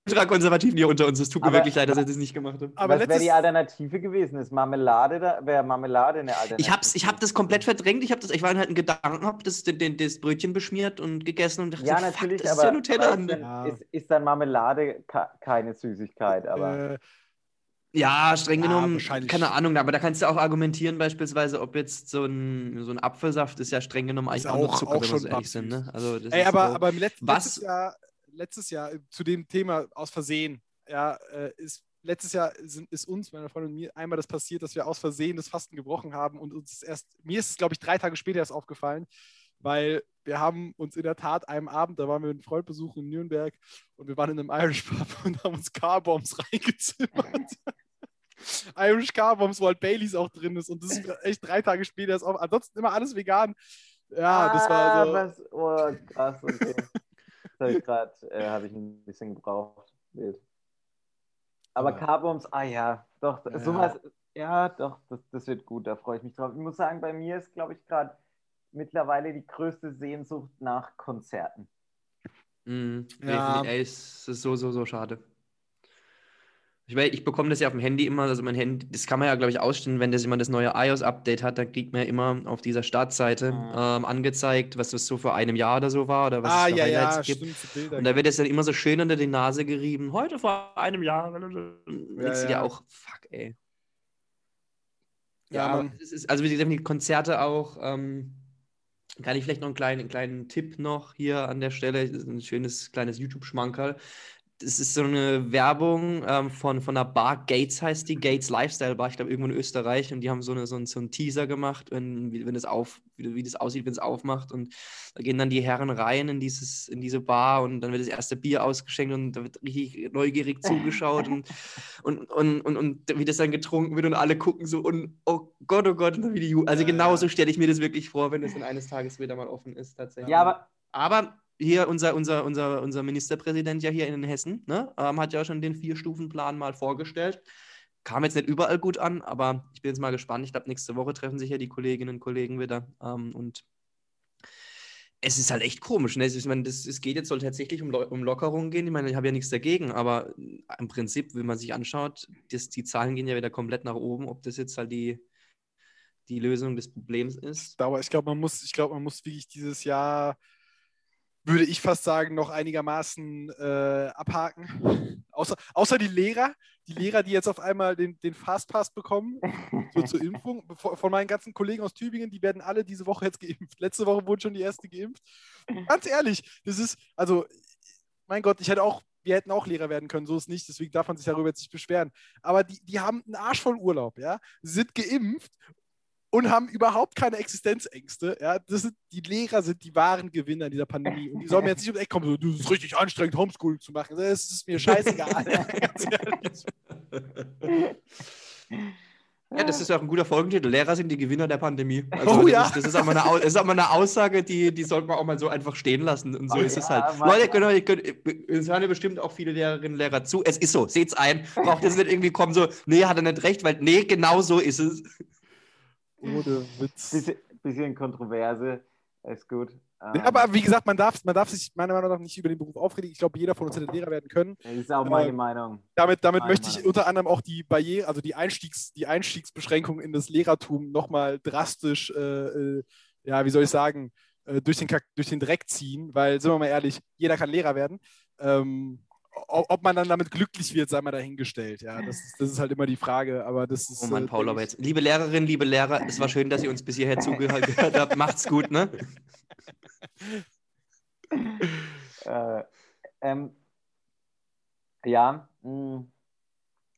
Ultrakonservativen hier unter uns. Es tut mir
Aber-
wirklich leid, dass ich das nicht gemacht habe.
Aber
Was wäre die Alternative gewesen? Ist Marmelade da? Wäre Marmelade eine Alternative?
Ich hab's, ich hab das komplett verdrängt. Ich, hab das, ich war in halt in Gedanken, hab das, den, das Brötchen beschmiert und gegessen und dachte,
Ja,
so, fuck,
natürlich,
das
aber,
ist ja Nutella.
ist, dann,
Ja.
ist, ist dann Marmelade keine Süßigkeit, aber
äh,
Ja, streng genommen,
wahrscheinlich.
keine Ahnung, aber da kannst du auch argumentieren, beispielsweise, ob jetzt so ein, so ein Apfelsaft ist ja streng genommen eigentlich
Ist
auch, nur
auch-
Zucker,
auch
wenn wir so ehrlich sind. Ne? Also das
Ey,
ist
aber,
so,
aber im Let
Was-
letztes, Jahr, letztes Jahr äh, zu dem Thema aus Versehen, ja, äh, ist letztes Jahr sind, ist uns, meiner Freundin und mir, einmal das passiert, dass wir aus Versehen das Fasten gebrochen haben und uns ist erst, mir ist es, glaube ich, drei Tage später erst aufgefallen, weil wir haben uns in der Tat einem Abend, da waren wir einen Freund besuchen in Nürnberg und wir waren in einem Irish Pub und haben uns Car-Bombs reingezimmert. Irish Car-Bombs, wo halt Baileys auch drin ist und das ist echt drei Tage später erst auf. Ansonsten immer alles vegan. Ja, das war so.
Ah, was, oh, krass, okay. Das habe ich gerade, äh, habe ich ein bisschen gebraucht. Aber Carbombs, ah ja, doch,
Ja,
sowas, ja, doch, das, das wird gut, da freue ich mich drauf. Ich muss sagen, bei mir ist, glaube ich, gerade mittlerweile die größte Sehnsucht nach Konzerten.
mh,
Ja.
ey, es ist so, so, so schade. Ich, weiß, ich bekomme das ja auf dem Handy immer, also mein Handy, das kann man ja, glaube ich, ausstellen, wenn das immer das neue iOS-Update hat, dann kriegt man ja immer auf dieser Startseite
Ah.
ähm, angezeigt, was das so vor einem Jahr oder so war oder was
ah,
es
ja,
Highlights
ja,
gibt.
stimmt.
Und da wird es dann immer so schön unter die Nase gerieben. Heute vor einem Jahr. Und
Ja,
denkst dir
ja.
auch, fuck, ey.
Ja,
Ja, ist, also wie gesagt, die Konzerte auch. Ähm, kann ich vielleicht noch einen kleinen, einen kleinen Tipp noch hier an der Stelle? Ein schönes kleines YouTube-Schmankerl. Das ist so eine Werbung ähm, von, von einer Bar, Gates heißt die, Gates Lifestyle Bar, ich glaube irgendwo in Österreich. Und die haben so, eine, so, einen, so einen Teaser gemacht, wenn, wie, wenn das auf, wie, wie das aussieht, wenn es aufmacht. Und da gehen dann die Herren rein in, dieses, in diese Bar und dann wird das erste Bier ausgeschenkt und da wird richtig neugierig zugeschaut und, und, und, und, und wie das dann getrunken wird und alle gucken so und oh Gott, oh Gott, und dann wie die Ju Also genauso stelle ich mir das wirklich vor, wenn es dann eines Tages wieder mal offen ist, tatsächlich.
Ja, aber
Aber hier unser, unser, unser, unser Ministerpräsident ja hier in Hessen, ne, ähm, hat ja schon den Vier-Stufen-Plan mal vorgestellt. Kam jetzt nicht überall gut an, aber ich bin jetzt mal gespannt. Ich glaube, nächste Woche treffen sich ja die Kolleginnen und Kollegen wieder. Ähm, und es ist halt echt komisch. Ne? Ich meine, das, es geht jetzt soll tatsächlich um, um Lockerungen gehen. Ich meine, ich habe ja nichts dagegen, aber im Prinzip, wenn man sich anschaut, das, die Zahlen gehen ja wieder komplett nach oben. Ob das jetzt halt die, die Lösung des Problems ist.
Dauer. Ich glaube, man muss, ich glaube, man muss wirklich dieses Jahr, würde ich fast sagen, noch einigermaßen äh, abhaken. Außer, außer die Lehrer, die Lehrer, die jetzt auf einmal den, den Fastpass bekommen, so zur Impfung. Von meinen ganzen Kollegen aus Tübingen, die werden alle diese Woche jetzt geimpft. Letzte Woche wurden schon die erste geimpft. Ganz ehrlich, das ist, also, mein Gott, ich hätte auch wir hätten auch Lehrer werden können, so ist nicht, deswegen darf man sich darüber jetzt nicht beschweren. Aber die, die haben einen Arsch voll Urlaub, ja, sind geimpft und haben überhaupt keine Existenzängste. Ja, das sind, die Lehrer sind die wahren Gewinner dieser Pandemie. Und die sollen mir jetzt nicht um die Ecke kommen, so, das ist richtig anstrengend, Homeschooling zu machen. Das ist mir scheißegal.
Ja, das ist auch ein guter Folgentitel. Lehrer sind die Gewinner der Pandemie. Also
Oh
das,
ja.
ist, das, ist auch mal eine, das ist auch mal eine Aussage, die, die sollte man auch mal so einfach stehen lassen. Und so
Oh
ist es
ja,
halt.
Mann.
Leute, könnt ihr, könnt, es hören ja bestimmt auch viele Lehrerinnen und Lehrer zu. Es ist so, seht's ein. Braucht jetzt nicht irgendwie kommen so, nee, hat er nicht recht, weil nee, genau so ist es.
Ohne Witz.
Bisschen, bisschen Kontroverse, ist gut. Ähm,
Ja, aber wie gesagt, man darf, man darf sich meiner Meinung nach nicht über den Beruf aufregen. Ich glaube, jeder von uns hätte Lehrer werden können.
das ist auch meine
äh,
Meinung.
Damit, damit
Meine
möchte ich
Meinung.
unter anderem auch die Barriere, also die, Einstiegs, die Einstiegsbeschränkung in das Lehrertum nochmal drastisch, äh, äh, ja, wie soll ich sagen, äh, durch, den, Kack- durch den Dreck ziehen, weil, sind wir mal ehrlich, jeder kann Lehrer werden. Ähm, ob man dann damit glücklich wird, sei mal dahingestellt. Ja, das ist, das ist halt immer die Frage, aber das ist.
Oh Mann,
äh,
Paul, aber
ich-
jetzt. Liebe Lehrerinnen, liebe Lehrer, es war schön, dass ihr uns bis hierher zugehört habt. Macht's gut, ne?
Äh, ähm, ja, mh,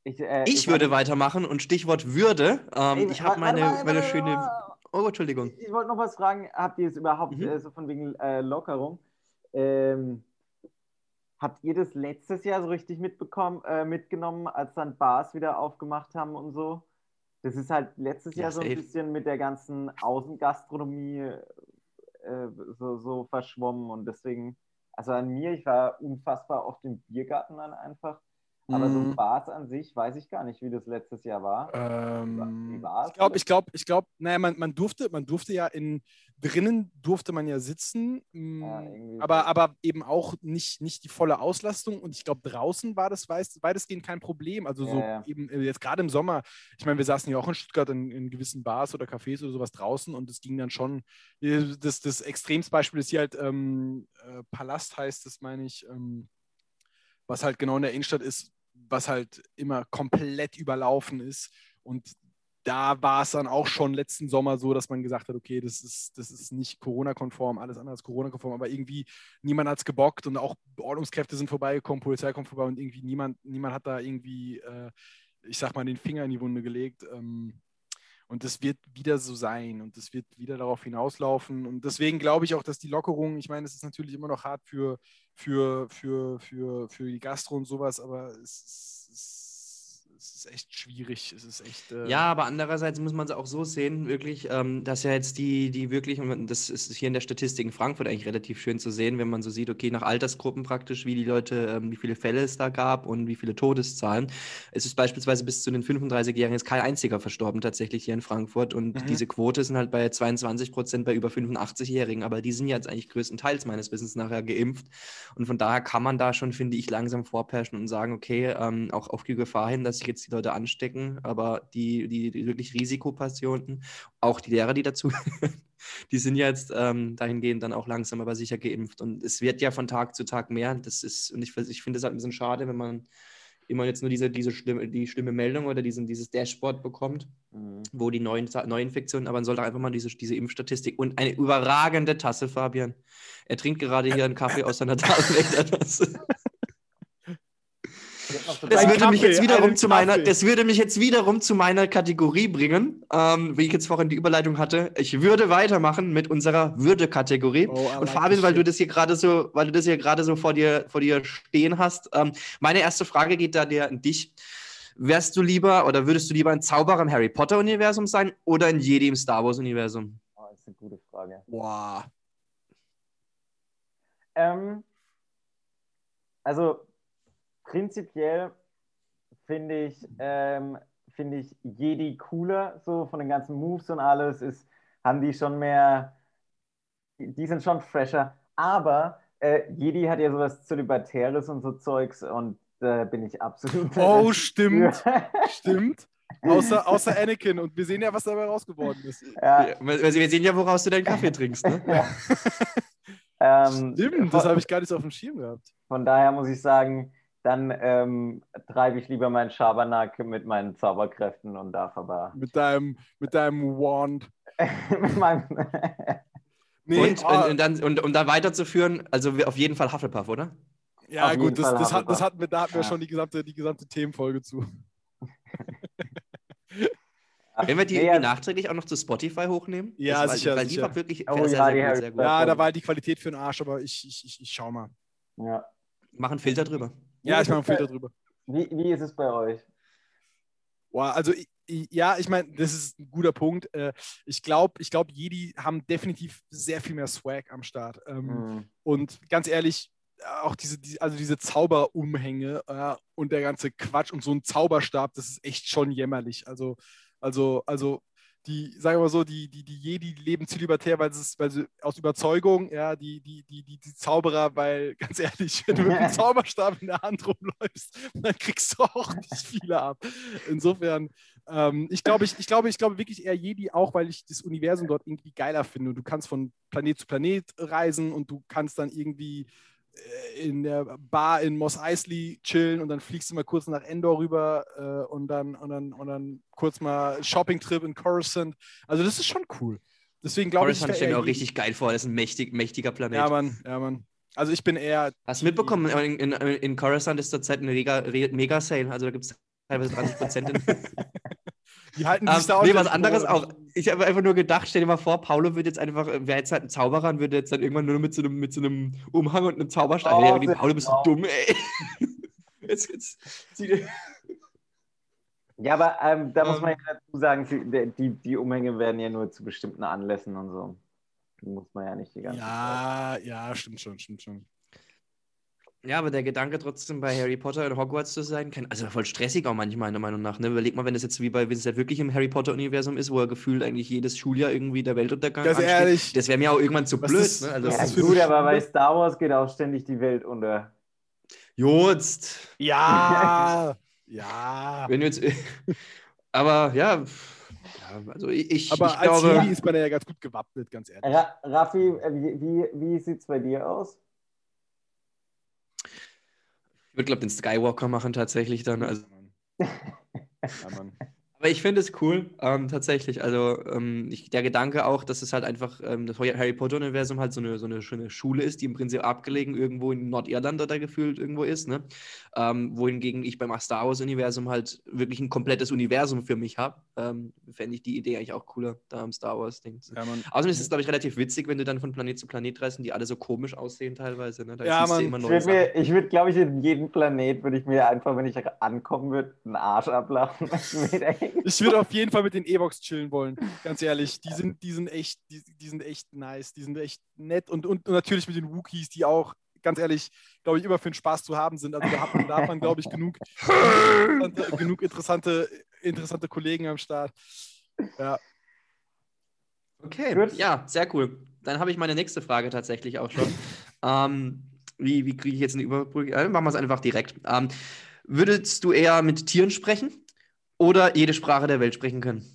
ich, äh,
Ich würde weitermachen und Stichwort Würde. Ähm,
Ey,
ich habe meine, meine schöne. Oh, Entschuldigung.
Ich, ich wollte noch was fragen. Habt ihr es überhaupt
Mhm.
äh, so von wegen äh, Lockerung? Ähm, habt ihr das letztes Jahr so richtig mitbekommen, äh, mitgenommen, als dann Bars wieder aufgemacht haben und so? Das ist halt letztes
Ja,
Jahr so ein
safe.
bisschen mit der ganzen Außengastronomie äh, so, so verschwommen und deswegen, also an mir, ich war unfassbar oft im Biergarten dann einfach. Aber so
Mhm.
Bars an sich weiß ich gar nicht, wie das letztes Jahr war.
Ähm,
war's?
ich glaube, ich glaube, ich glaube, naja, man, man durfte, man durfte ja in drinnen durfte man ja sitzen, mh,
Ja,
aber, aber eben auch nicht, nicht die volle Auslastung. Und ich glaube, draußen war das weitestgehend kein Problem. Also so
Ja, ja.
eben äh, jetzt gerade im Sommer, ich meine, wir saßen ja auch in Stuttgart in, in gewissen Bars oder Cafés oder sowas draußen und es ging dann schon. äh, Das, das Extremsbeispiel ist hier halt ähm, äh, Palast heißt das, meine ich. Ähm, was halt genau in der Innenstadt ist, was halt immer komplett überlaufen ist. Und da war es dann auch schon letzten Sommer so, dass man gesagt hat, okay, das ist, das ist nicht Corona-konform, alles andere als Corona-konform, aber irgendwie niemand hat es gebockt und auch Ordnungskräfte sind vorbeigekommen, Polizei kommt vorbei und irgendwie niemand, niemand hat da irgendwie, äh, ich sag mal, den Finger in die Wunde gelegt. Ähm, und das wird wieder so sein und das wird wieder darauf hinauslaufen. Und deswegen glaube ich auch, dass die Lockerung, ich meine, es ist natürlich immer noch hart für, für, für, für, für die Gastro und sowas, aber es es es ist echt schwierig. Es ist echt. Äh,
Ja, aber andererseits muss man es auch so sehen, wirklich, ähm, dass ja jetzt die, die wirklich, und das ist hier in der Statistik in Frankfurt eigentlich relativ schön zu sehen, wenn man so sieht, okay, nach Altersgruppen praktisch, wie die Leute, ähm, wie viele Fälle es da gab und wie viele Todeszahlen. Es ist beispielsweise bis zu den 35-Jährigen jetzt kein einziger verstorben tatsächlich hier in Frankfurt und
Mhm.
diese Quote sind halt bei 22 Prozent bei über 85-Jährigen, aber die sind ja jetzt eigentlich größtenteils meines Wissens nachher geimpft und von daher kann man da schon, finde ich, langsam vorpreschen und sagen, okay, ähm, auch auf die Gefahr hin, dass sich jetzt die Leute anstecken, aber die, die, die wirklich Risikopatienten, auch die Lehrer, die dazu, die sind ja jetzt ähm, dahingehend dann auch langsam aber sicher geimpft. Und es wird ja von Tag zu Tag mehr. Das ist, und ich, ich finde es halt ein bisschen schade, wenn man immer jetzt nur diese, diese schlimme, die schlimme Meldung oder diesen, dieses Dashboard bekommt,
Mhm.
wo die neuen Neuinfektionen, aber man sollte einfach mal diese, diese Impfstatistik und eine überragende Tasse, Fabian. Er trinkt gerade hier einen Kaffee aus seiner Tasse. Das würde mich jetzt wiederum zu meiner, das würde mich jetzt wiederum zu meiner Kategorie bringen, ähm, wie ich jetzt vorhin die Überleitung hatte. Ich würde weitermachen mit unserer Würde-Kategorie.
Oh,
Und Fabian,
this
weil du das hier gerade so, weil du das hier gerade so vor dir, vor dir stehen hast, ähm, meine erste Frage geht da dir an dich. Wärst du lieber oder würdest du lieber ein Zauberer im Harry Potter-Universum sein oder ein Jedi im Star Wars-Universum?
Oh, das ist eine gute Frage.
Boah.
Ähm, also prinzipiell finde ich, ähm, finde ich Jedi cooler, so von den ganzen Moves und alles, ist, haben die schon mehr, die sind schon fresher, aber äh, Jedi hat ja sowas Zölibatäres und so Zeugs und da bin ich absolut.
Oh, stimmt. Stimmt. Außer, außer Anakin. Und wir sehen ja, was dabei rausgeworden ist.
ja,
Ja, wir sehen ja, woraus du deinen Kaffee trinkst. Ne?
ähm,
Stimmt, das habe ich gar nicht so auf dem Schirm gehabt.
Von daher muss ich sagen, dann ähm, treibe ich lieber meinen Schabernack mit meinen Zauberkräften und darf aber
Mit deinem, mit deinem Wand.
mit meinem.
Nee,
und,
ah,
und, dann, und um da weiterzuführen, also auf jeden Fall Hufflepuff, oder?
Ja,
Auf
gut, das, das, hat, das hatten wir, da hatten wir
Ja.
schon die gesamte, die gesamte Themenfolge zu.
Wenn wir die
Nee,
irgendwie
ja,
nachträglich auch noch zu Spotify hochnehmen?
Ja,
das war,
sicher,
Weil die
sicher.
war wirklich
Oh
sehr,
ja,
sehr,
die
gut, sehr gut.
Ja, da war die Qualität für den Arsch, aber ich, ich, ich, ich schau mal.
ja.
Mach einen Filter drüber.
Ja, ich mache einen Filter drüber.
Wie, wie ist es bei euch?
Boah, also ja, ich meine, das ist ein guter Punkt. Äh, Ich glaube, ich glaub, Jedi haben definitiv sehr viel mehr Swag am Start. Ähm,
Hm.
Und ganz ehrlich, auch diese, die, also diese Zauberumhänge äh, und der ganze Quatsch und so ein Zauberstab, das ist echt schon jämmerlich. Also, also, also die, sagen wir mal so, die, die, die Jedi leben zölibatär, weil, es, weil sie aus Überzeugung, ja, die, die, die, die, die Zauberer, weil ganz ehrlich, wenn du mit einem Zauberstab in der Hand rumläufst, dann kriegst du auch nicht viele ab. Insofern, ähm, ich glaube, ich, ich, glaube, ich glaube wirklich eher Jedi auch, weil ich das Universum dort irgendwie geiler finde. Und du kannst von Planet zu Planet reisen und du kannst dann irgendwie in der Bar in Moss Eisley chillen und dann fliegst du mal kurz nach Endor rüber äh, und, dann, und, dann, und dann kurz mal Shopping-Trip in Coruscant. Also das ist schon cool. Deswegen glaube ich,
Coruscant stelle mir auch richtig geil vor. Das ist ein mächtig, mächtiger Planet.
Ja, Mann, ja, Mann. Also ich bin eher,
Hast du mitbekommen, in, in, in Coruscant ist zurzeit ein Mega-Sale. Also da gibt es teilweise 30 Prozent.
die halten
Ähm,
sich da auch
nee, was
an
anderes auch. Ich habe einfach nur gedacht, stell dir mal vor, Paulo wird jetzt einfach, wäre jetzt halt ein Zauberer und würde jetzt dann irgendwann nur mit so einem, mit so einem Umhang und einem Zauberstab.
Oh,
ja, die Paulo, bist du
genau.
dumm, ey. Jetzt, jetzt, zieh-
Ja, aber ähm, da muss
Ähm.
man ja dazu sagen, die, die Umhänge werden ja nur zu bestimmten Anlässen und so. Die muss man ja nicht die ganze Zeit.
Ja, ja, stimmt schon, stimmt schon.
Ja, aber der Gedanke trotzdem bei Harry Potter in Hogwarts zu sein, kann, also voll stressig auch manchmal, meiner Meinung nach. Ne? Überleg mal, wenn das jetzt wie bei, wenn es ja wirklich im Harry Potter-Universum ist, wo er gefühlt eigentlich jedes Schuljahr irgendwie der Weltuntergang
Ganz
ansteht.
ehrlich.
Das wäre mir auch irgendwann zu
Was
blöd.
ist-
ne? also,
Ja,
ist
gut, aber bei? Star Wars geht auch ständig die Welt unter.
Jotzt.
Ja, ja.
Wenn jetzt. aber ja, ja, also ich, ich,
Aber
ich
als
glaube.
Jedi ist man ja ganz gut gewappnet, ganz ehrlich.
Ra Raffi, äh, wie, wie, wie sieht es bei dir aus?
Ich würde, glaube den Skywalker machen tatsächlich dann. Also,
Ja, Mann.
Aber ich finde es cool, ähm, tatsächlich. Also ähm, ich, der Gedanke auch, dass es halt einfach ähm, das Harry Potter-Universum halt so eine, so eine schöne Schule ist, die im Prinzip abgelegen irgendwo in Nordirland oder gefühlt irgendwo ist, ne? Ähm, wohingegen ich beim Star Wars-Universum halt wirklich ein komplettes Universum für mich habe. Ähm, Fände ich die Idee eigentlich auch cooler, da im Star Wars-Ding.
Ja.
Außerdem ist es, glaube ich, relativ witzig, wenn du dann von Planet zu Planet reist und die alle so komisch aussehen teilweise. Ne? Da
Ja, Mann.
immer
Ich würde, würde, glaube ich, in jedem Planet würde ich mir einfach, wenn ich ankommen würde, einen Arsch ablachen. ich
würde auf jeden Fall mit den Evox chillen wollen, ganz ehrlich. Die sind, die sind echt, die, die sind echt nice, die sind echt nett und, und natürlich mit den Wookies, die auch, ganz ehrlich, glaube ich, immer für den Spaß zu haben sind. Also da hat man, da hat man glaube ich, genug, interessante, genug interessante, interessante Kollegen am Start. Ja,
Okay,
Gut.
ja, sehr cool. Dann habe ich meine nächste Frage tatsächlich auch schon. ähm, wie wie kriege ich jetzt eine Überbrückung? Äh, machen wir es einfach direkt. Ähm, würdest du eher mit Tieren sprechen oder jede Sprache der Welt sprechen können?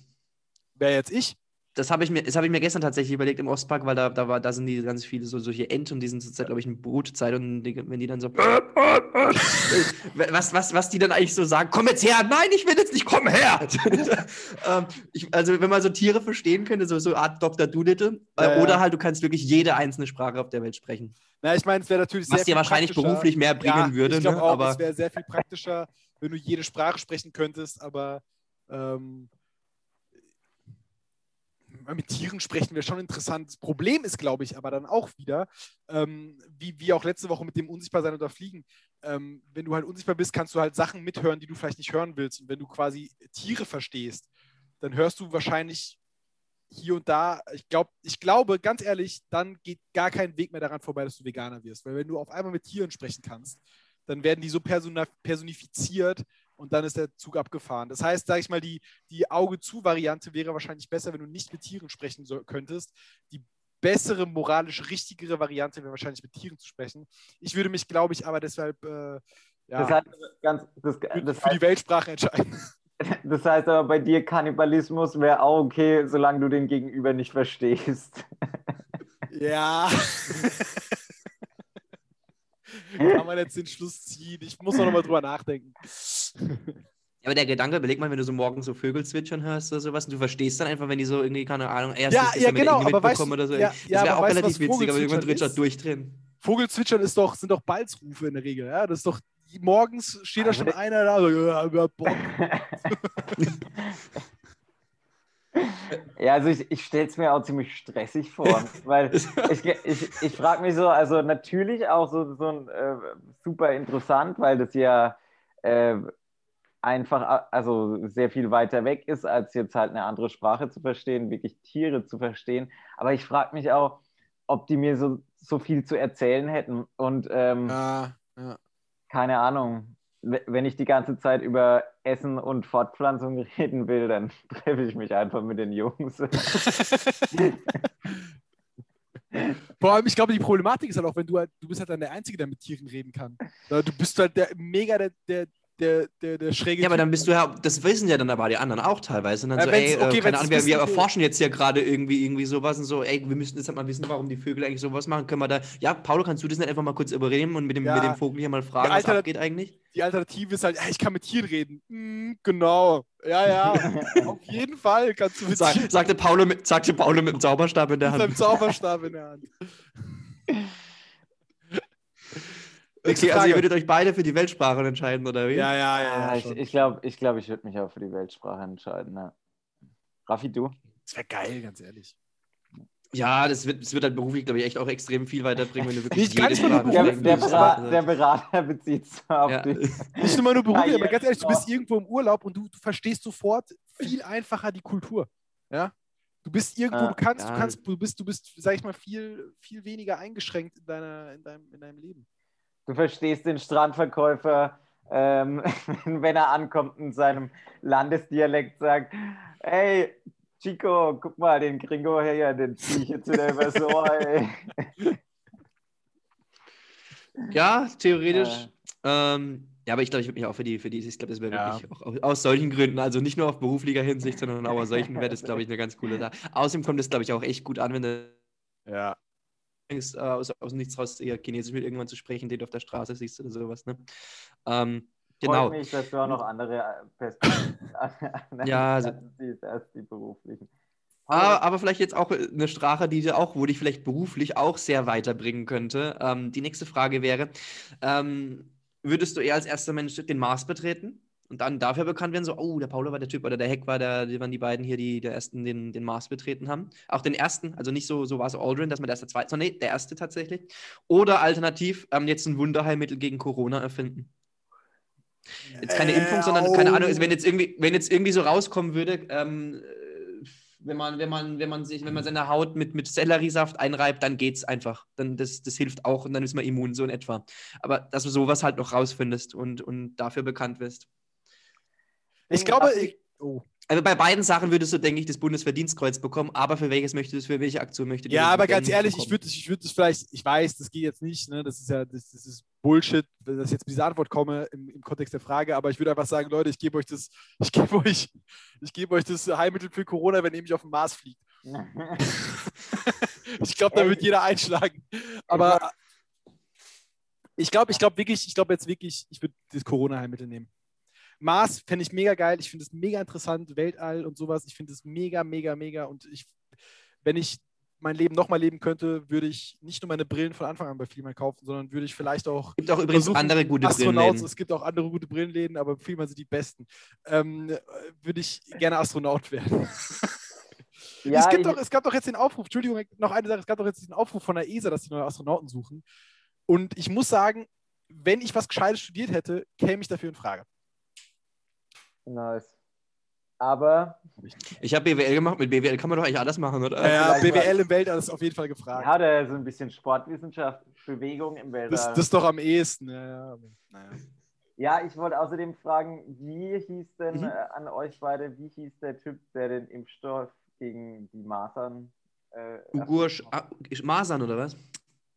wer jetzt ich?
Das habe ich, mir- das hab ich mir gestern tatsächlich überlegt im Ostpark, weil da, da, war, da sind die ganz viele so, solche Enten und die sind zurzeit, glaube ich, in Brutzeit und die, wenn die dann so. was, was, was die dann eigentlich so sagen: Komm jetzt her! Nein, ich will jetzt nicht, komm her! ähm, ich, also, wenn man so Tiere verstehen könnte, so, so Art Dr. Doolittle, äh,
Ja, ja.
oder halt du kannst wirklich jede einzelne Sprache auf der Welt sprechen.
Na, ich meine, es wäre natürlich
Was
sehr
dir
viel
wahrscheinlich beruflich mehr bringen
ja,
würde,
Ich glaube
ne?
auch,
aber
es wäre sehr viel praktischer, wenn du jede Sprache sprechen könntest, aber ähm, mit Tieren sprechen wäre schon interessant. Das Problem ist, glaube ich, aber dann auch wieder, ähm, wie, wie auch letzte Woche mit dem Unsichtbarsein oder Fliegen, ähm, wenn du halt unsichtbar bist, kannst du halt Sachen mithören, die du vielleicht nicht hören willst. Und wenn du quasi Tiere verstehst, dann hörst du wahrscheinlich hier und da, ich, glaub, ich glaube, ganz ehrlich, dann geht gar kein Weg mehr daran vorbei, dass du Veganer wirst. Weil wenn du auf einmal mit Tieren sprechen kannst, dann werden die so personifiziert und dann ist der Zug abgefahren. Das heißt, sage ich mal, die, die Auge-zu-Variante wäre wahrscheinlich besser, wenn du nicht mit Tieren sprechen so, könntest. Die bessere, moralisch richtigere Variante wäre wahrscheinlich mit Tieren zu sprechen. Ich würde mich, glaube ich, aber deshalb äh, ja,
Das heißt, ganz, das,
für,
das,
für die
heißt,
Weltsprache entscheiden.
das heißt aber bei dir, Kannibalismus wäre auch okay, solange du den Gegenüber nicht verstehst.
Ja. Kann man jetzt den Schluss ziehen? Ich muss noch mal drüber nachdenken.
Aber der Gedanke, überleg mal, wenn du so morgens so Vögel zwitschern hörst oder sowas und du verstehst dann einfach, wenn die so irgendwie, keine Ahnung, erst
Ja, ja, genau, aber weißt
oder so.
ja,
das wäre auch
weißt
relativ witzig, aber irgendwann drin statt
ist?
durchdrehen.
Vogelzwitschern ist doch, sind doch Balzrufe in der Regel. Ja? Das ist doch, morgens steht da schon einer da, so, ja, Bock.
Ja, also ich, ich stelle es mir auch ziemlich stressig vor, weil ich, ich, ich frage mich so, also natürlich auch so, so ein, äh, super interessant, weil das ja äh, einfach also sehr viel weiter weg ist, als jetzt halt eine andere Sprache zu verstehen, wirklich Tiere zu verstehen. Aber ich frage mich auch, ob die mir so, so viel zu erzählen hätten und ähm,
Ja, ja.
keine Ahnung. Wenn ich die ganze Zeit über Essen und Fortpflanzung reden will, dann treffe ich mich einfach mit den Jungs.
Vor allem, ich glaube, die Problematik ist halt auch, wenn du halt, du bist halt dann der Einzige, der mit Tieren reden kann. Du bist halt der mega der, der, der, der, der schräge
Ja, aber dann bist du ja, das wissen ja dann aber die anderen auch teilweise. Und dann
Ja,
so, ey, äh,
okay,
keine Ahnung, wir, wir erforschen jetzt hier gerade irgendwie, irgendwie sowas und so, ey, wir müssen jetzt halt mal wissen, warum die Vögel eigentlich sowas machen. Können wir da, ja, Paulo, kannst du das nicht einfach mal kurz übernehmen und mit dem,
Ja.
mit dem Vogel hier mal fragen,
Ja,
was abgeht eigentlich?
Die Alternative ist halt, ja, ich kann mit Tieren reden. Hm, genau. Ja, ja. Auf jeden Fall kannst du mit
Sag, sagte, Paulo mit, sagte Paulo mit dem Zauberstab in der
mit seinem
Hand.
Zauberstab in der Hand.
Okay, also ihr würdet euch beide für die Weltsprache entscheiden, oder wie?
Ja, ja, ja.
Ja, ich
schon.
ich glaube, ich, glaub, ich würde mich auch für die Weltsprache entscheiden. Ja. Raffi, du?
das wäre geil, ganz ehrlich.
Ja, das wird, das wird halt beruflich, glaube ich, echt auch extrem viel weiterbringen, wenn du wirklich
Nicht
jede Sprache
Der, der. Bera der Berater bezieht es auf
Ja.
dich.
Nicht nur mal nur beruflich, aber ganz ehrlich, du bist irgendwo im Urlaub und du, du verstehst sofort viel einfacher die Kultur. Ja? Du bist irgendwo,
Ja,
du kannst, du
ja.
kannst, du bist, du bist, sag ich mal, viel, viel weniger eingeschränkt in, deiner, in, deinem, in deinem Leben.
Du verstehst den Strandverkäufer, ähm, wenn er ankommt und in seinem Landesdialekt sagt, hey, Chico, guck mal, den Gringo her, den zieh ich jetzt wieder übers Ohr, ey.
Ja, theoretisch. Ähm, ja, aber ich glaube, ich würde mich auch für die, für die, ich glaube, das wäre
Ja.
wirklich auch aus, aus solchen Gründen, also nicht nur auf beruflicher Hinsicht, sondern auch aus solchen wäre das, glaube ich, eine ganz coole Sache. Außerdem kommt das, glaube ich, auch echt gut an, wenn du
Ja.
Denkst, äh, aus, aus nichts raus eher Chinesisch mit irgendwann zu sprechen, den du auf der Straße siehst oder sowas, ne? Ähm, genau.
Freut mich, dass du auch noch andere äh, Perspektiven
Ja, also-
als die beruflichen.
Aber, aber vielleicht jetzt auch eine Sprache, die dir auch, wo dich vielleicht beruflich auch sehr weiterbringen könnte. Ähm, die nächste Frage wäre: ähm, Würdest du eher als erster Mensch den Mars betreten und dann dafür bekannt werden, so, oh, der Paulo war der Typ oder der Heck war der, die waren die beiden hier, die der ersten den, den Mars betreten haben? Auch den ersten, also nicht so, so war es Aldrin, dass man der erste, zweite, sondern nee, der erste tatsächlich. Oder alternativ ähm, jetzt ein Wunderheilmittel gegen Corona erfinden. Jetzt keine Impfung, sondern keine Ahnung, also wenn jetzt irgendwie, wenn jetzt irgendwie so rauskommen würde, ähm, äh, wenn man, wenn man, wenn man sich, wenn man seine Haut mit, mit Selleriesaft einreibt, dann geht's einfach. Dann das, das hilft auch und dann ist man immun, so in etwa. Aber dass du sowas halt noch rausfindest und, und dafür bekannt wirst.
Ich glaube, ich, oh.
Also bei beiden Sachen würdest du, denke ich, das Bundesverdienstkreuz bekommen, aber für welches möchtest du, für welche Aktion möchtest du
Ja, aber ganz ehrlich, ich
bekommen?
würde ich würd das vielleicht, ich weiß, das geht jetzt nicht, ne? das ist ja, das, das ist Bullshit, dass ich jetzt mit dieser Antwort komme im, im Kontext der Frage, aber ich würde einfach sagen, Leute, ich gebe euch das, ich gebe euch, ich gebe euch das Heilmittel für Corona, wenn ihr mich auf den Mars fliegt. Ich glaube, da wird jeder einschlagen. Aber ich glaube, ich glaube wirklich, ich glaube jetzt wirklich, ich würde das Corona-Heilmittel nehmen. Mars fände ich mega geil. Ich finde es mega interessant, Weltall und sowas. Ich finde es mega, mega, mega. Und ich, wenn ich mein Leben nochmal leben könnte, würde ich nicht nur meine Brillen von Anfang an bei Vielmann kaufen, sondern würde ich vielleicht auch
Es gibt auch übrigens andere gute Brillenläden.
es gibt auch andere gute Brillenläden, aber Vielmann sind die besten. Ähm, äh, würde ich gerne Astronaut werden.
Ja,
es, gibt doch, es gab doch jetzt den Aufruf, Entschuldigung, noch eine Sache, es gab doch jetzt diesen Aufruf von der ESA, dass die neue Astronauten suchen. Und ich muss sagen, wenn ich was Gescheites studiert hätte, käme ich dafür in Frage.
Nice. Aber
Ich habe BWL gemacht, mit BWL kann man doch eigentlich alles machen, oder?
Ja,
vielleicht
BWL im Weltall ist auf jeden Fall gefragt.
ja, da so ein bisschen Sportwissenschaft, Bewegung im
das,
Weltall.
das ist doch am ehesten. Ja, ja, naja.
Ja, ich wollte außerdem fragen, wie hieß denn
Mhm.
äh, an euch beide, wie hieß der Typ, der den Impfstoff gegen die Masern äh,
Ugur, ah, Masern oder was?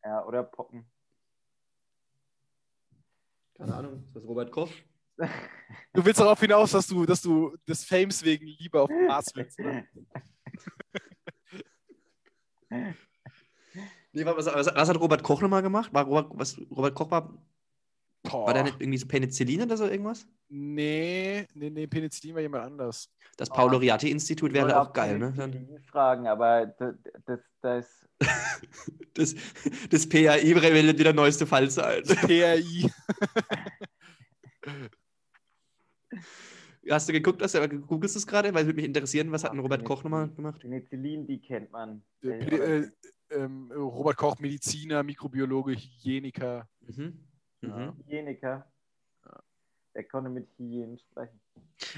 ja, oder Pocken?
Keine Ahnung. Ist das Robert Koch?
Du willst darauf hinaus, dass du, dass du des Fames wegen lieber auf den Mars willst. Ne?
Nee, was, was, was hat Robert Koch nochmal gemacht? War Robert, was, Robert Koch war.
Boah.
War da nicht irgendwie so Penicillin oder so irgendwas?
Nee, nee, nee, Penicillin war jemand anders.
Das
Oh.
Paulo-Riati-Institut
Ich
wäre auch geil, ne? Dann,
fragen, aber das, das, das
das, das PAI meldet wieder neueste Fallzahlen.
PRI.
Hast du geguckt, googelst du es gerade? Weil würde mich interessieren, was hat denn Robert Koch nochmal gemacht?
Penicillin, die kennt man.
Äh,
Äh,
äh, ähm, Robert Koch, Mediziner, Mikrobiologe, Hygieniker.
Mhm.
Ja.
Mhm.
Hygieniker. Der konnte mit Hygienen sprechen.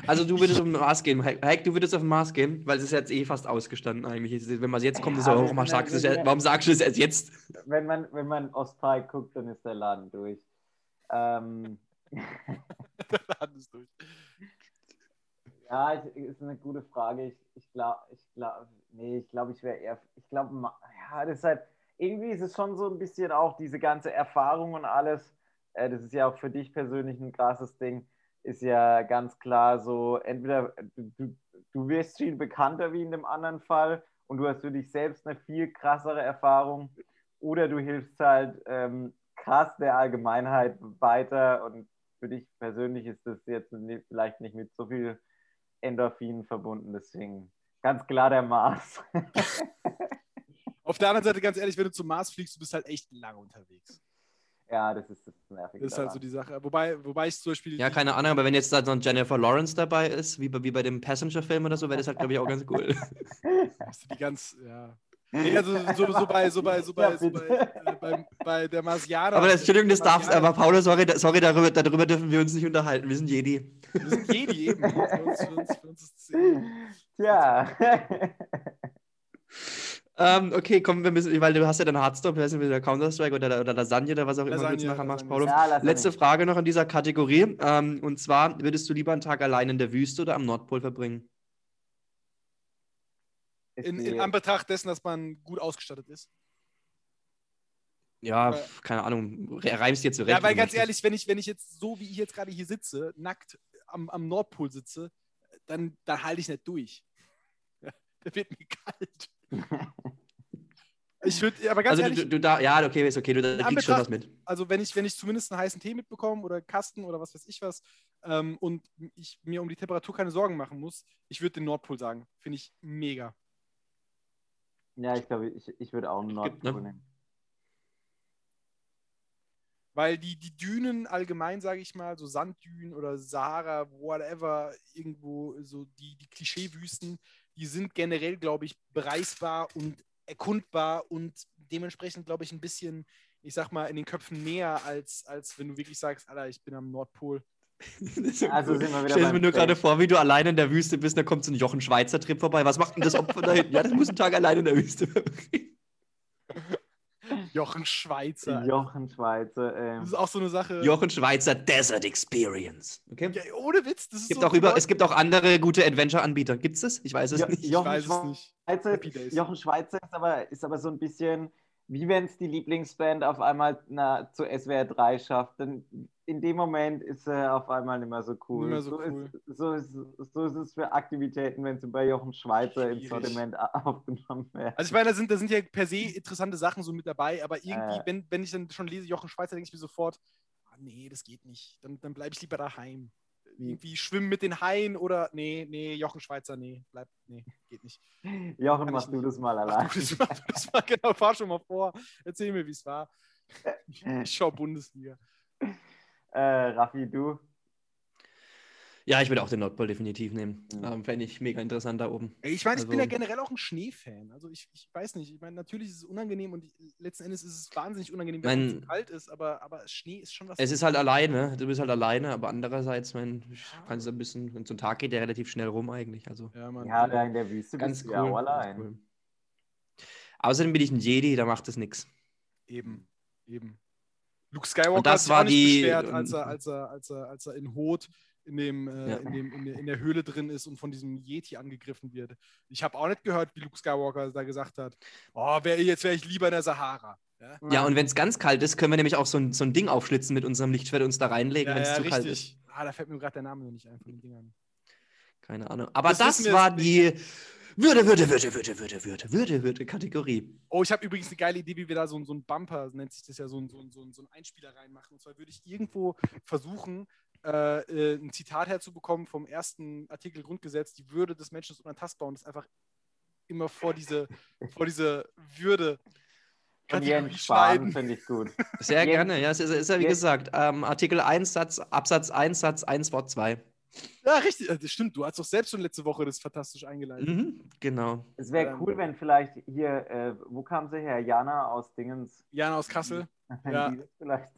Also du würdest auf den Mars gehen. Heik, du würdest auf den Mars gehen, weil es ist jetzt eh fast ausgestanden eigentlich. Wenn man jetzt kommt, ist
Ja,
warum
wir sind
sagst, du es, warum sagst du es erst jetzt?
Wenn man, wenn man Ostpark guckt, dann ist der Laden durch. Ähm,
Der Laden ist durch.
ja, ich, ist eine gute Frage. Ich, ich glaube, ich glaube, nee, ich glaube, ich wäre eher, ich glaube, ja, deshalb, irgendwie ist es schon so ein bisschen auch diese ganze Erfahrung und alles. Äh, das ist ja auch für dich persönlich ein krasses Ding. Ist ja ganz klar so, entweder du, du, du wirst viel bekannter wie in dem anderen Fall und du hast für dich selbst eine viel krassere Erfahrung oder du hilfst halt ähm, krass der Allgemeinheit weiter und für dich persönlich ist das jetzt vielleicht nicht mit so viel Endorphinen verbunden, deswegen ganz klar der Mars.
Auf der anderen Seite, ganz ehrlich, wenn du zum Mars fliegst, du bist halt echt lange unterwegs.
ja, das ist das Nervige.
Das ist halt so die Sache. Wobei, wobei ich zum Beispiel.
Ja, keine Ahnung, aber wenn jetzt da so ein Jennifer Lawrence dabei ist, wie bei, wie bei dem Passenger-Film oder so, wäre das halt, glaube ich, auch ganz cool.
Hast du die ganz, ja. Nee, also so, so bei, so bei, so bei,
Ja,
so bei, äh, bei, bei der Marsianer.
Aber das, Entschuldigung, das darfst aber Paulo, sorry, da- sorry darüber, darüber dürfen wir uns nicht unterhalten. Wir sind Jedi.
Wir sind Jedi eben. Für uns, für uns, für uns
Tja.
Ähm, okay, komm, wir müssen, weil du hast ja dann Hardstop, ich weiß nicht, wieder Counter-Strike oder, oder Lasagne oder was auch immer du jetzt
Lasagne,
nachher machst,
Lasagne.
Paulo.
Ja,
Letzte. Frage noch in dieser Kategorie. Ähm, und zwar, würdest du lieber einen Tag allein in der Wüste oder am Nordpol verbringen?
In, in Anbetracht dessen, dass man gut ausgestattet ist.
Ja,
Aber-
keine Ahnung, re- reimst dir zurecht.
Ja, weil
du
ganz ehrlich, wenn ich, wenn ich jetzt so wie ich jetzt gerade hier sitze, nackt am, am Nordpol sitze, dann, dann halte ich nicht durch. Da wird mir kalt. Ich würde, aber ganz
Also
ehrlich,
du, du da, ja, okay, ist okay, du da kriegst schon was mit.
also wenn ich, wenn ich zumindest einen heißen Tee mitbekomme oder Kasten oder was weiß ich was ähm, und ich mir um die Temperatur keine Sorgen machen muss, ich würde den Nordpol sagen. Finde ich mega.
Ja, ich glaube, ich, ich würde auch einen Nordpol
ne?
nehmen.
Weil die, die Dünen allgemein, sage ich mal, so Sanddünen oder Sahara, whatever, irgendwo so die, die Klischeewüsten, die sind generell, glaube ich, bereisbar und erkundbar und dementsprechend, glaube ich, ein bisschen, ich sag mal, in den Köpfen näher, als, als wenn du wirklich sagst, Alter, ich bin am Nordpol.
Also sind wir wieder
Stell mir nur gerade vor, wie du alleine in der Wüste bist, da kommt so ein Jochen Schweizer Trip vorbei. Was macht denn das Opfer da hinten? Ja, das muss einen Tag alleine in der Wüste verbringen.
Jochen Schweizer.
Jochen Schweizer. Ähm,
Das ist auch so eine Sache.
Jochen Schweizer Desert Experience. Okay?
Ja, ohne Witz, das ist
Es gibt,
so
auch über, es gibt auch andere gute Adventure-Anbieter. Gibt es das? Ich weiß es
Jo-
nicht.
ich
Jochen
weiß es nicht.
Schweizer,
Happy Days.
Jochen Schweizer ist aber, ist aber so ein bisschen, wie wenn es die Lieblingsband auf einmal na, zu SWR 3 schafft. Dann in dem Moment ist er auf einmal nicht mehr so cool.
Mehr so cool.
Ist, so, ist, so ist es für Aktivitäten, wenn sie bei Jochen Schweizer ins
Schwierig.
Sortiment a- aufgenommen werden.
Also ich meine, da sind, da sind ja per se interessante Sachen so mit dabei, aber irgendwie,
Äh.
wenn, wenn ich dann schon lese Jochen Schweizer, denke ich mir sofort, ah, nee, das geht nicht. Dann, dann bleibe ich lieber daheim. Irgendwie schwimmen mit den Haien oder nee, nee, Jochen Schweizer, nee, bleib, nee, geht nicht.
Jochen,
kann
mach du das mal allein.
du, das, war, das war genau, fahr schon mal vor. Erzähl mir, wie es war. Ich schau Bundesliga.
Äh, Raffi, du?
Ja, ich würde auch den Nordpol definitiv nehmen.
Mhm.
Ähm, Fände ich mega interessant da oben.
Ich meine, ich bin ja
Also-
generell auch ein Schneefan. Also ich, ich weiß nicht, ich meine, natürlich ist es unangenehm und letzten Endes ist es wahnsinnig unangenehm, wenn es
Mein-
kalt ist, aber, aber Schnee ist schon was.
Es ist halt alleine, du bist halt alleine, aber andererseits, mein, kannst du ein bisschen, und so ein Tag geht der relativ schnell rum eigentlich. Also
ja, Mann.
Ja, da in der Wüste
ganz
bist
cool.
du ja allein.
cool. Außerdem bin ich ein Jedi, da macht es nichts.
Eben, eben. Luke Skywalker
Und das
hat sich
war
auch nicht
die-
beschwert, als er, als er, als er, als er in Hot in, dem, äh,
ja.
in, dem, in, der, in der Höhle drin ist und von diesem Yeti angegriffen wird. Ich habe auch nicht gehört, wie Luke Skywalker da gesagt hat, oh, wär, jetzt wäre ich lieber in der Sahara. Ja,
ja und wenn es ganz kalt ist, können wir nämlich auch so ein, so ein Ding aufschlitzen mit unserem Lichtschwert und uns da reinlegen,
ja,
wenn es
ja,
zu richtig. kalt ist.
Ah, da fällt mir gerade der Name noch nicht ein von den Dingern.
Keine Ahnung. Aber
das,
das war die Würde, Würde, Würde, Würde, Würde, Würde, Würde, Würde Kategorie.
Oh, ich habe übrigens eine geile Idee, wie wir da so, so ein Bumper, nennt sich das ja, so ein, so so ein Einspieler reinmachen. Und zwar würde ich irgendwo versuchen, äh, äh, ein Zitat herzubekommen vom ersten Artikel Grundgesetz, die Würde des Menschen ist unantastbar und das einfach immer vor diese, vor diese Würde
Von
Kategorie
Jens Spahn finde ich gut.
Sehr
Jens-
gerne, ja. Es ist, ist ja wie
Jens-
gesagt, ähm, Artikel 1, Satz, Absatz 1, Satz 1, Wort 2.
Ja, richtig, das stimmt. Du hast doch selbst schon letzte Woche das fantastisch eingeleitet.
Mhm, genau.
Es wäre
Ähm.
cool, wenn vielleicht hier, äh, wo kam sie her? Jana aus Dingens.
Jana aus Kassel. Ja.
vielleicht.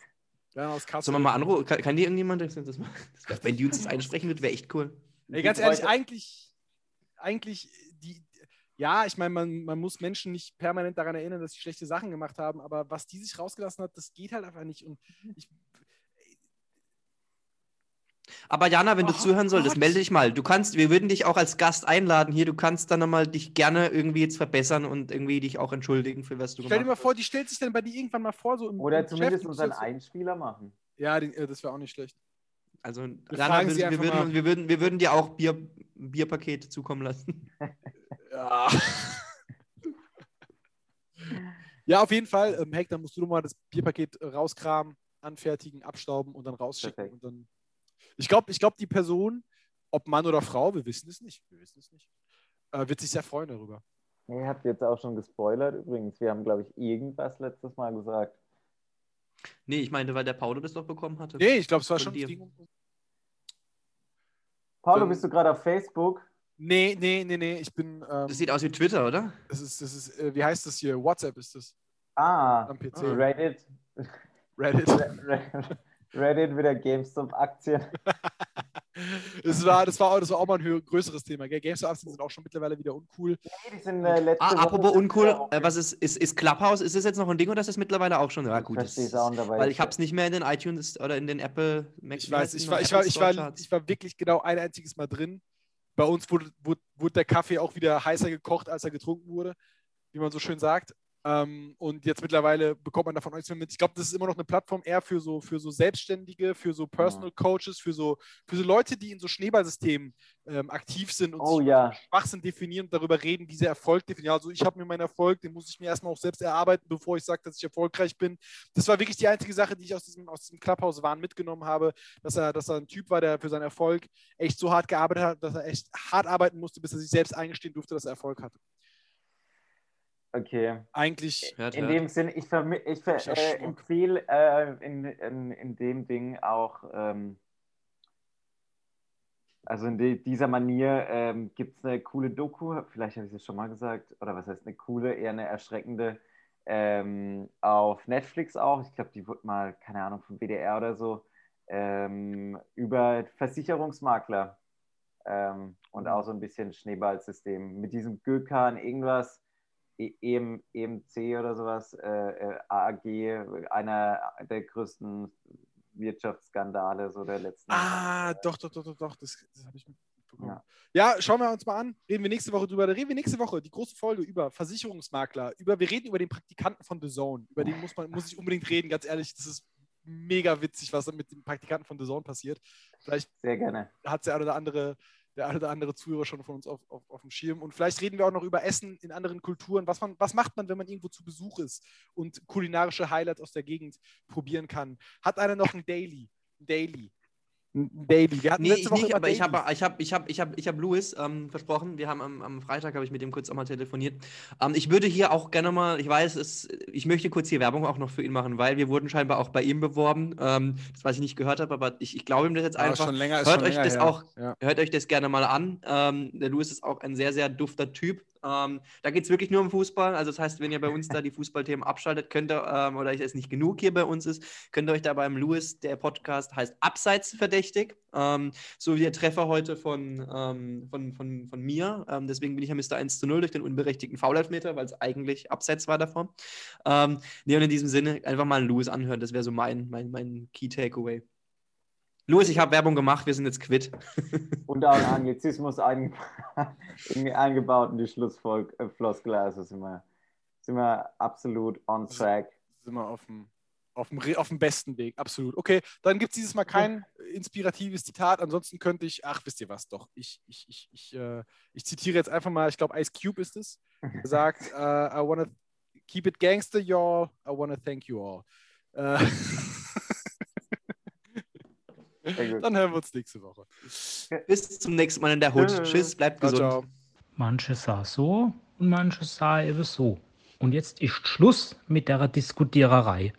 Jana aus Kassel.
Sollen wir mal anrufen? Kann, kann die irgendjemand das, das machen? Das wenn die uns das einsprechen wird, wäre echt cool.
Ey, ganz ehrlich, eigentlich, eigentlich, die, ja, ich meine, man, man muss Menschen nicht permanent daran erinnern, dass sie schlechte Sachen gemacht haben, aber was die sich rausgelassen hat, das geht halt einfach nicht. Und ich,
Aber Jana, wenn du
Oh
zuhören solltest,
Gott.
melde dich mal. Du kannst, wir würden dich auch als Gast einladen hier. Du kannst dann nochmal dich gerne irgendwie jetzt verbessern und irgendwie dich auch entschuldigen für was du
stell dir
gemacht
mal vor, die stellt sich dann bei dir irgendwann mal vor, so im
Oder
im
zumindest
Geschäft,
unseren Einspieler machen.
Ja, den, äh, das wäre auch nicht schlecht.
hast. Also,
Wir
Jana, wir,
sie
wir, würden,
mal.
wir, würden, wir würden dir auch Bier, Bierpakete zukommen lassen.
Ja. ja, auf jeden Fall. Ähm, Heck, dann musst du doch mal das Bierpaket äh, rauskramen, anfertigen, abstauben und dann rausschicken.
Perfekt.
Und dann ich glaube, ich glaub, die Person, ob Mann oder Frau, wir wissen es nicht, wir wissen es nicht, äh, wird sich sehr freuen darüber.
Ihr habt jetzt auch schon gespoilert übrigens. Wir haben, glaube ich, irgendwas letztes Mal gesagt.
Nee, ich meinte, weil der Paulo das doch bekommen hatte.
Nee, ich glaube, es war schon.
dir.
Paulo,
Dann-
bist du gerade auf Facebook?
Nee, nee, nee, nee, ich bin. Ähm,
Das sieht aus wie Twitter, oder?
das ist, das ist, äh, wie heißt das hier? WhatsApp ist das.
Ah,
Am PC.
Reddit.
Reddit.
Reddit wieder GameStop-Aktien.
Das war, das, war, auch- das war auch mal ein größeres Thema. Gell? GameStop-Aktien sind auch schon mittlerweile wieder uncool.
Nee, die sind äh, letzte
Ah,
Woche
apropos uncool, äh, was ist, ist, ist Clubhouse? Ist das jetzt noch ein Ding oder ist das mittlerweile auch schon? Ja,
Ich
gut. Das,
dabei.
weil ich habe es nicht mehr in den iTunes oder in den Apple Mac
Ich weiß, ich war, ich, war, ich, war, ich war wirklich genau ein einziges Mal drin. Bei uns wurde, wurde, wurde der Kaffee auch wieder heißer gekocht, als er getrunken wurde, wie man so schön sagt. Ähm, und jetzt mittlerweile bekommt man davon nichts mehr mit. Ich glaube, das ist immer noch eine Plattform eher für so, für so Selbstständige, für so Personal Coaches, für so, für so Leute, die in so Schneeballsystemen ähm, aktiv sind und
Oh ja.
Schwachsinn definieren und darüber reden, wie sie Erfolg definieren. Also ich habe mir meinen Erfolg, den muss ich mir erstmal auch selbst erarbeiten, bevor ich sage, dass ich erfolgreich bin. Das war wirklich die einzige Sache, die ich aus diesem, aus diesem Clubhouse-Wahn mitgenommen habe, dass er, dass er ein Typ war, der für seinen Erfolg echt so hart gearbeitet hat, dass er echt hart arbeiten musste, bis er sich selbst eingestehen durfte, dass er Erfolg hatte.
Okay.
Eigentlich,
Hört,
In
hört.
dem Sinn, ich, ich äh, empfehle äh, in, in, in dem Ding auch, ähm, also in die, dieser Manier ähm, gibt es eine coole Doku, vielleicht habe ich es schon mal gesagt, oder was heißt eine coole, eher eine erschreckende, ähm, auf Netflix auch. Ich glaube, die wurde mal, keine Ahnung, vom WDR oder so, ähm, über Versicherungsmakler ähm, und auch so ein bisschen Schneeballsystem mit diesem Gökan irgendwas. EM, EMC oder sowas, äh, äh, AAG, einer der größten Wirtschaftsskandale so der letzten
ah, doch, doch, doch, doch, doch, das, das habe ich mitbekommen.
Ja.
Ja. schauen wir uns mal an. Reden wir nächste Woche drüber. Da reden wir nächste Woche die große Folge über Versicherungsmakler. Über, wir reden über den Praktikanten von The Zone. Über den muss man muss ich unbedingt reden, ganz ehrlich. Das ist mega witzig, was mit dem Praktikanten von The Zone passiert. Vielleicht
Sehr gerne.
hat der eine oder andere, der eine oder andere Zuhörer schon von uns auf, auf, auf dem Schirm. Und vielleicht reden wir auch noch über Essen in anderen Kulturen. Was, man, was macht man, wenn man irgendwo zu Besuch ist und kulinarische Highlights aus der Gegend probieren kann? Hat einer noch ein Daily? Daily. Daily. Wir hatten
Nee,
letzte
ich
Woche
nicht, aber ich
Dailies.
habe ich hab, ich hab, ich hab, ich hab Louis ähm, versprochen. Wir haben am, am Freitag, habe ich mit ihm kurz auch mal telefoniert. Ähm, ich würde hier auch gerne mal, ich weiß, es, ich möchte kurz hier Werbung auch noch für ihn machen, weil wir wurden scheinbar auch bei ihm beworben. Ähm, das, was ich nicht gehört habe, aber ich, ich glaube ihm das jetzt
Ah,
einfach.
schon länger, ist
Hört euch das
her.
auch-
Ja.
Hört euch das gerne mal an. Ähm, der Louis ist auch ein sehr, sehr dufter Typ. Ähm, da geht es wirklich nur um Fußball. Also das heißt, wenn ihr bei uns da die Fußballthemen abschaltet, könnt ihr, ähm, oder es nicht genug hier bei uns ist, könnt ihr euch da beim Louis, der Podcast heißt Abseits verdächtig. Ähm, so wie der Treffer heute von, ähm, von, von, von mir. Ähm, deswegen bin ich ja Mr. 1 zu 0 durch den unberechtigten Foul-Elfmeter, weil es eigentlich Abseits war davon. Ähm, nee, und in diesem Sinne einfach mal Louis anhören. Das wäre so mein, mein, mein Key Takeaway. Louis, ich habe Werbung gemacht, wir sind jetzt quitt.
Und auch ein Anglizismus einge eingebaut in die Schlussfloskel. Also sind wir, sind wir absolut on track.
Sind wir auf dem, auf dem, auf dem besten Weg, absolut. Okay, dann gibt es dieses Mal kein inspiratives Zitat. Ansonsten könnte ich, ach, wisst ihr was, doch. Ich, ich, ich, ich, äh, ich zitiere jetzt einfach mal, ich glaube, Ice Cube ist es. Er sagt, äh, I wanna keep it gangster, y'all. I wanna thank you all. Äh. Dann hören wir uns nächste Woche.
Bis zum nächsten Mal in der Hut. Tschüss, bleibt
Ciao,
gesund.
ciao.
Manche sah so und manche sah eben so. Und jetzt ist Schluss mit der Diskutiererei.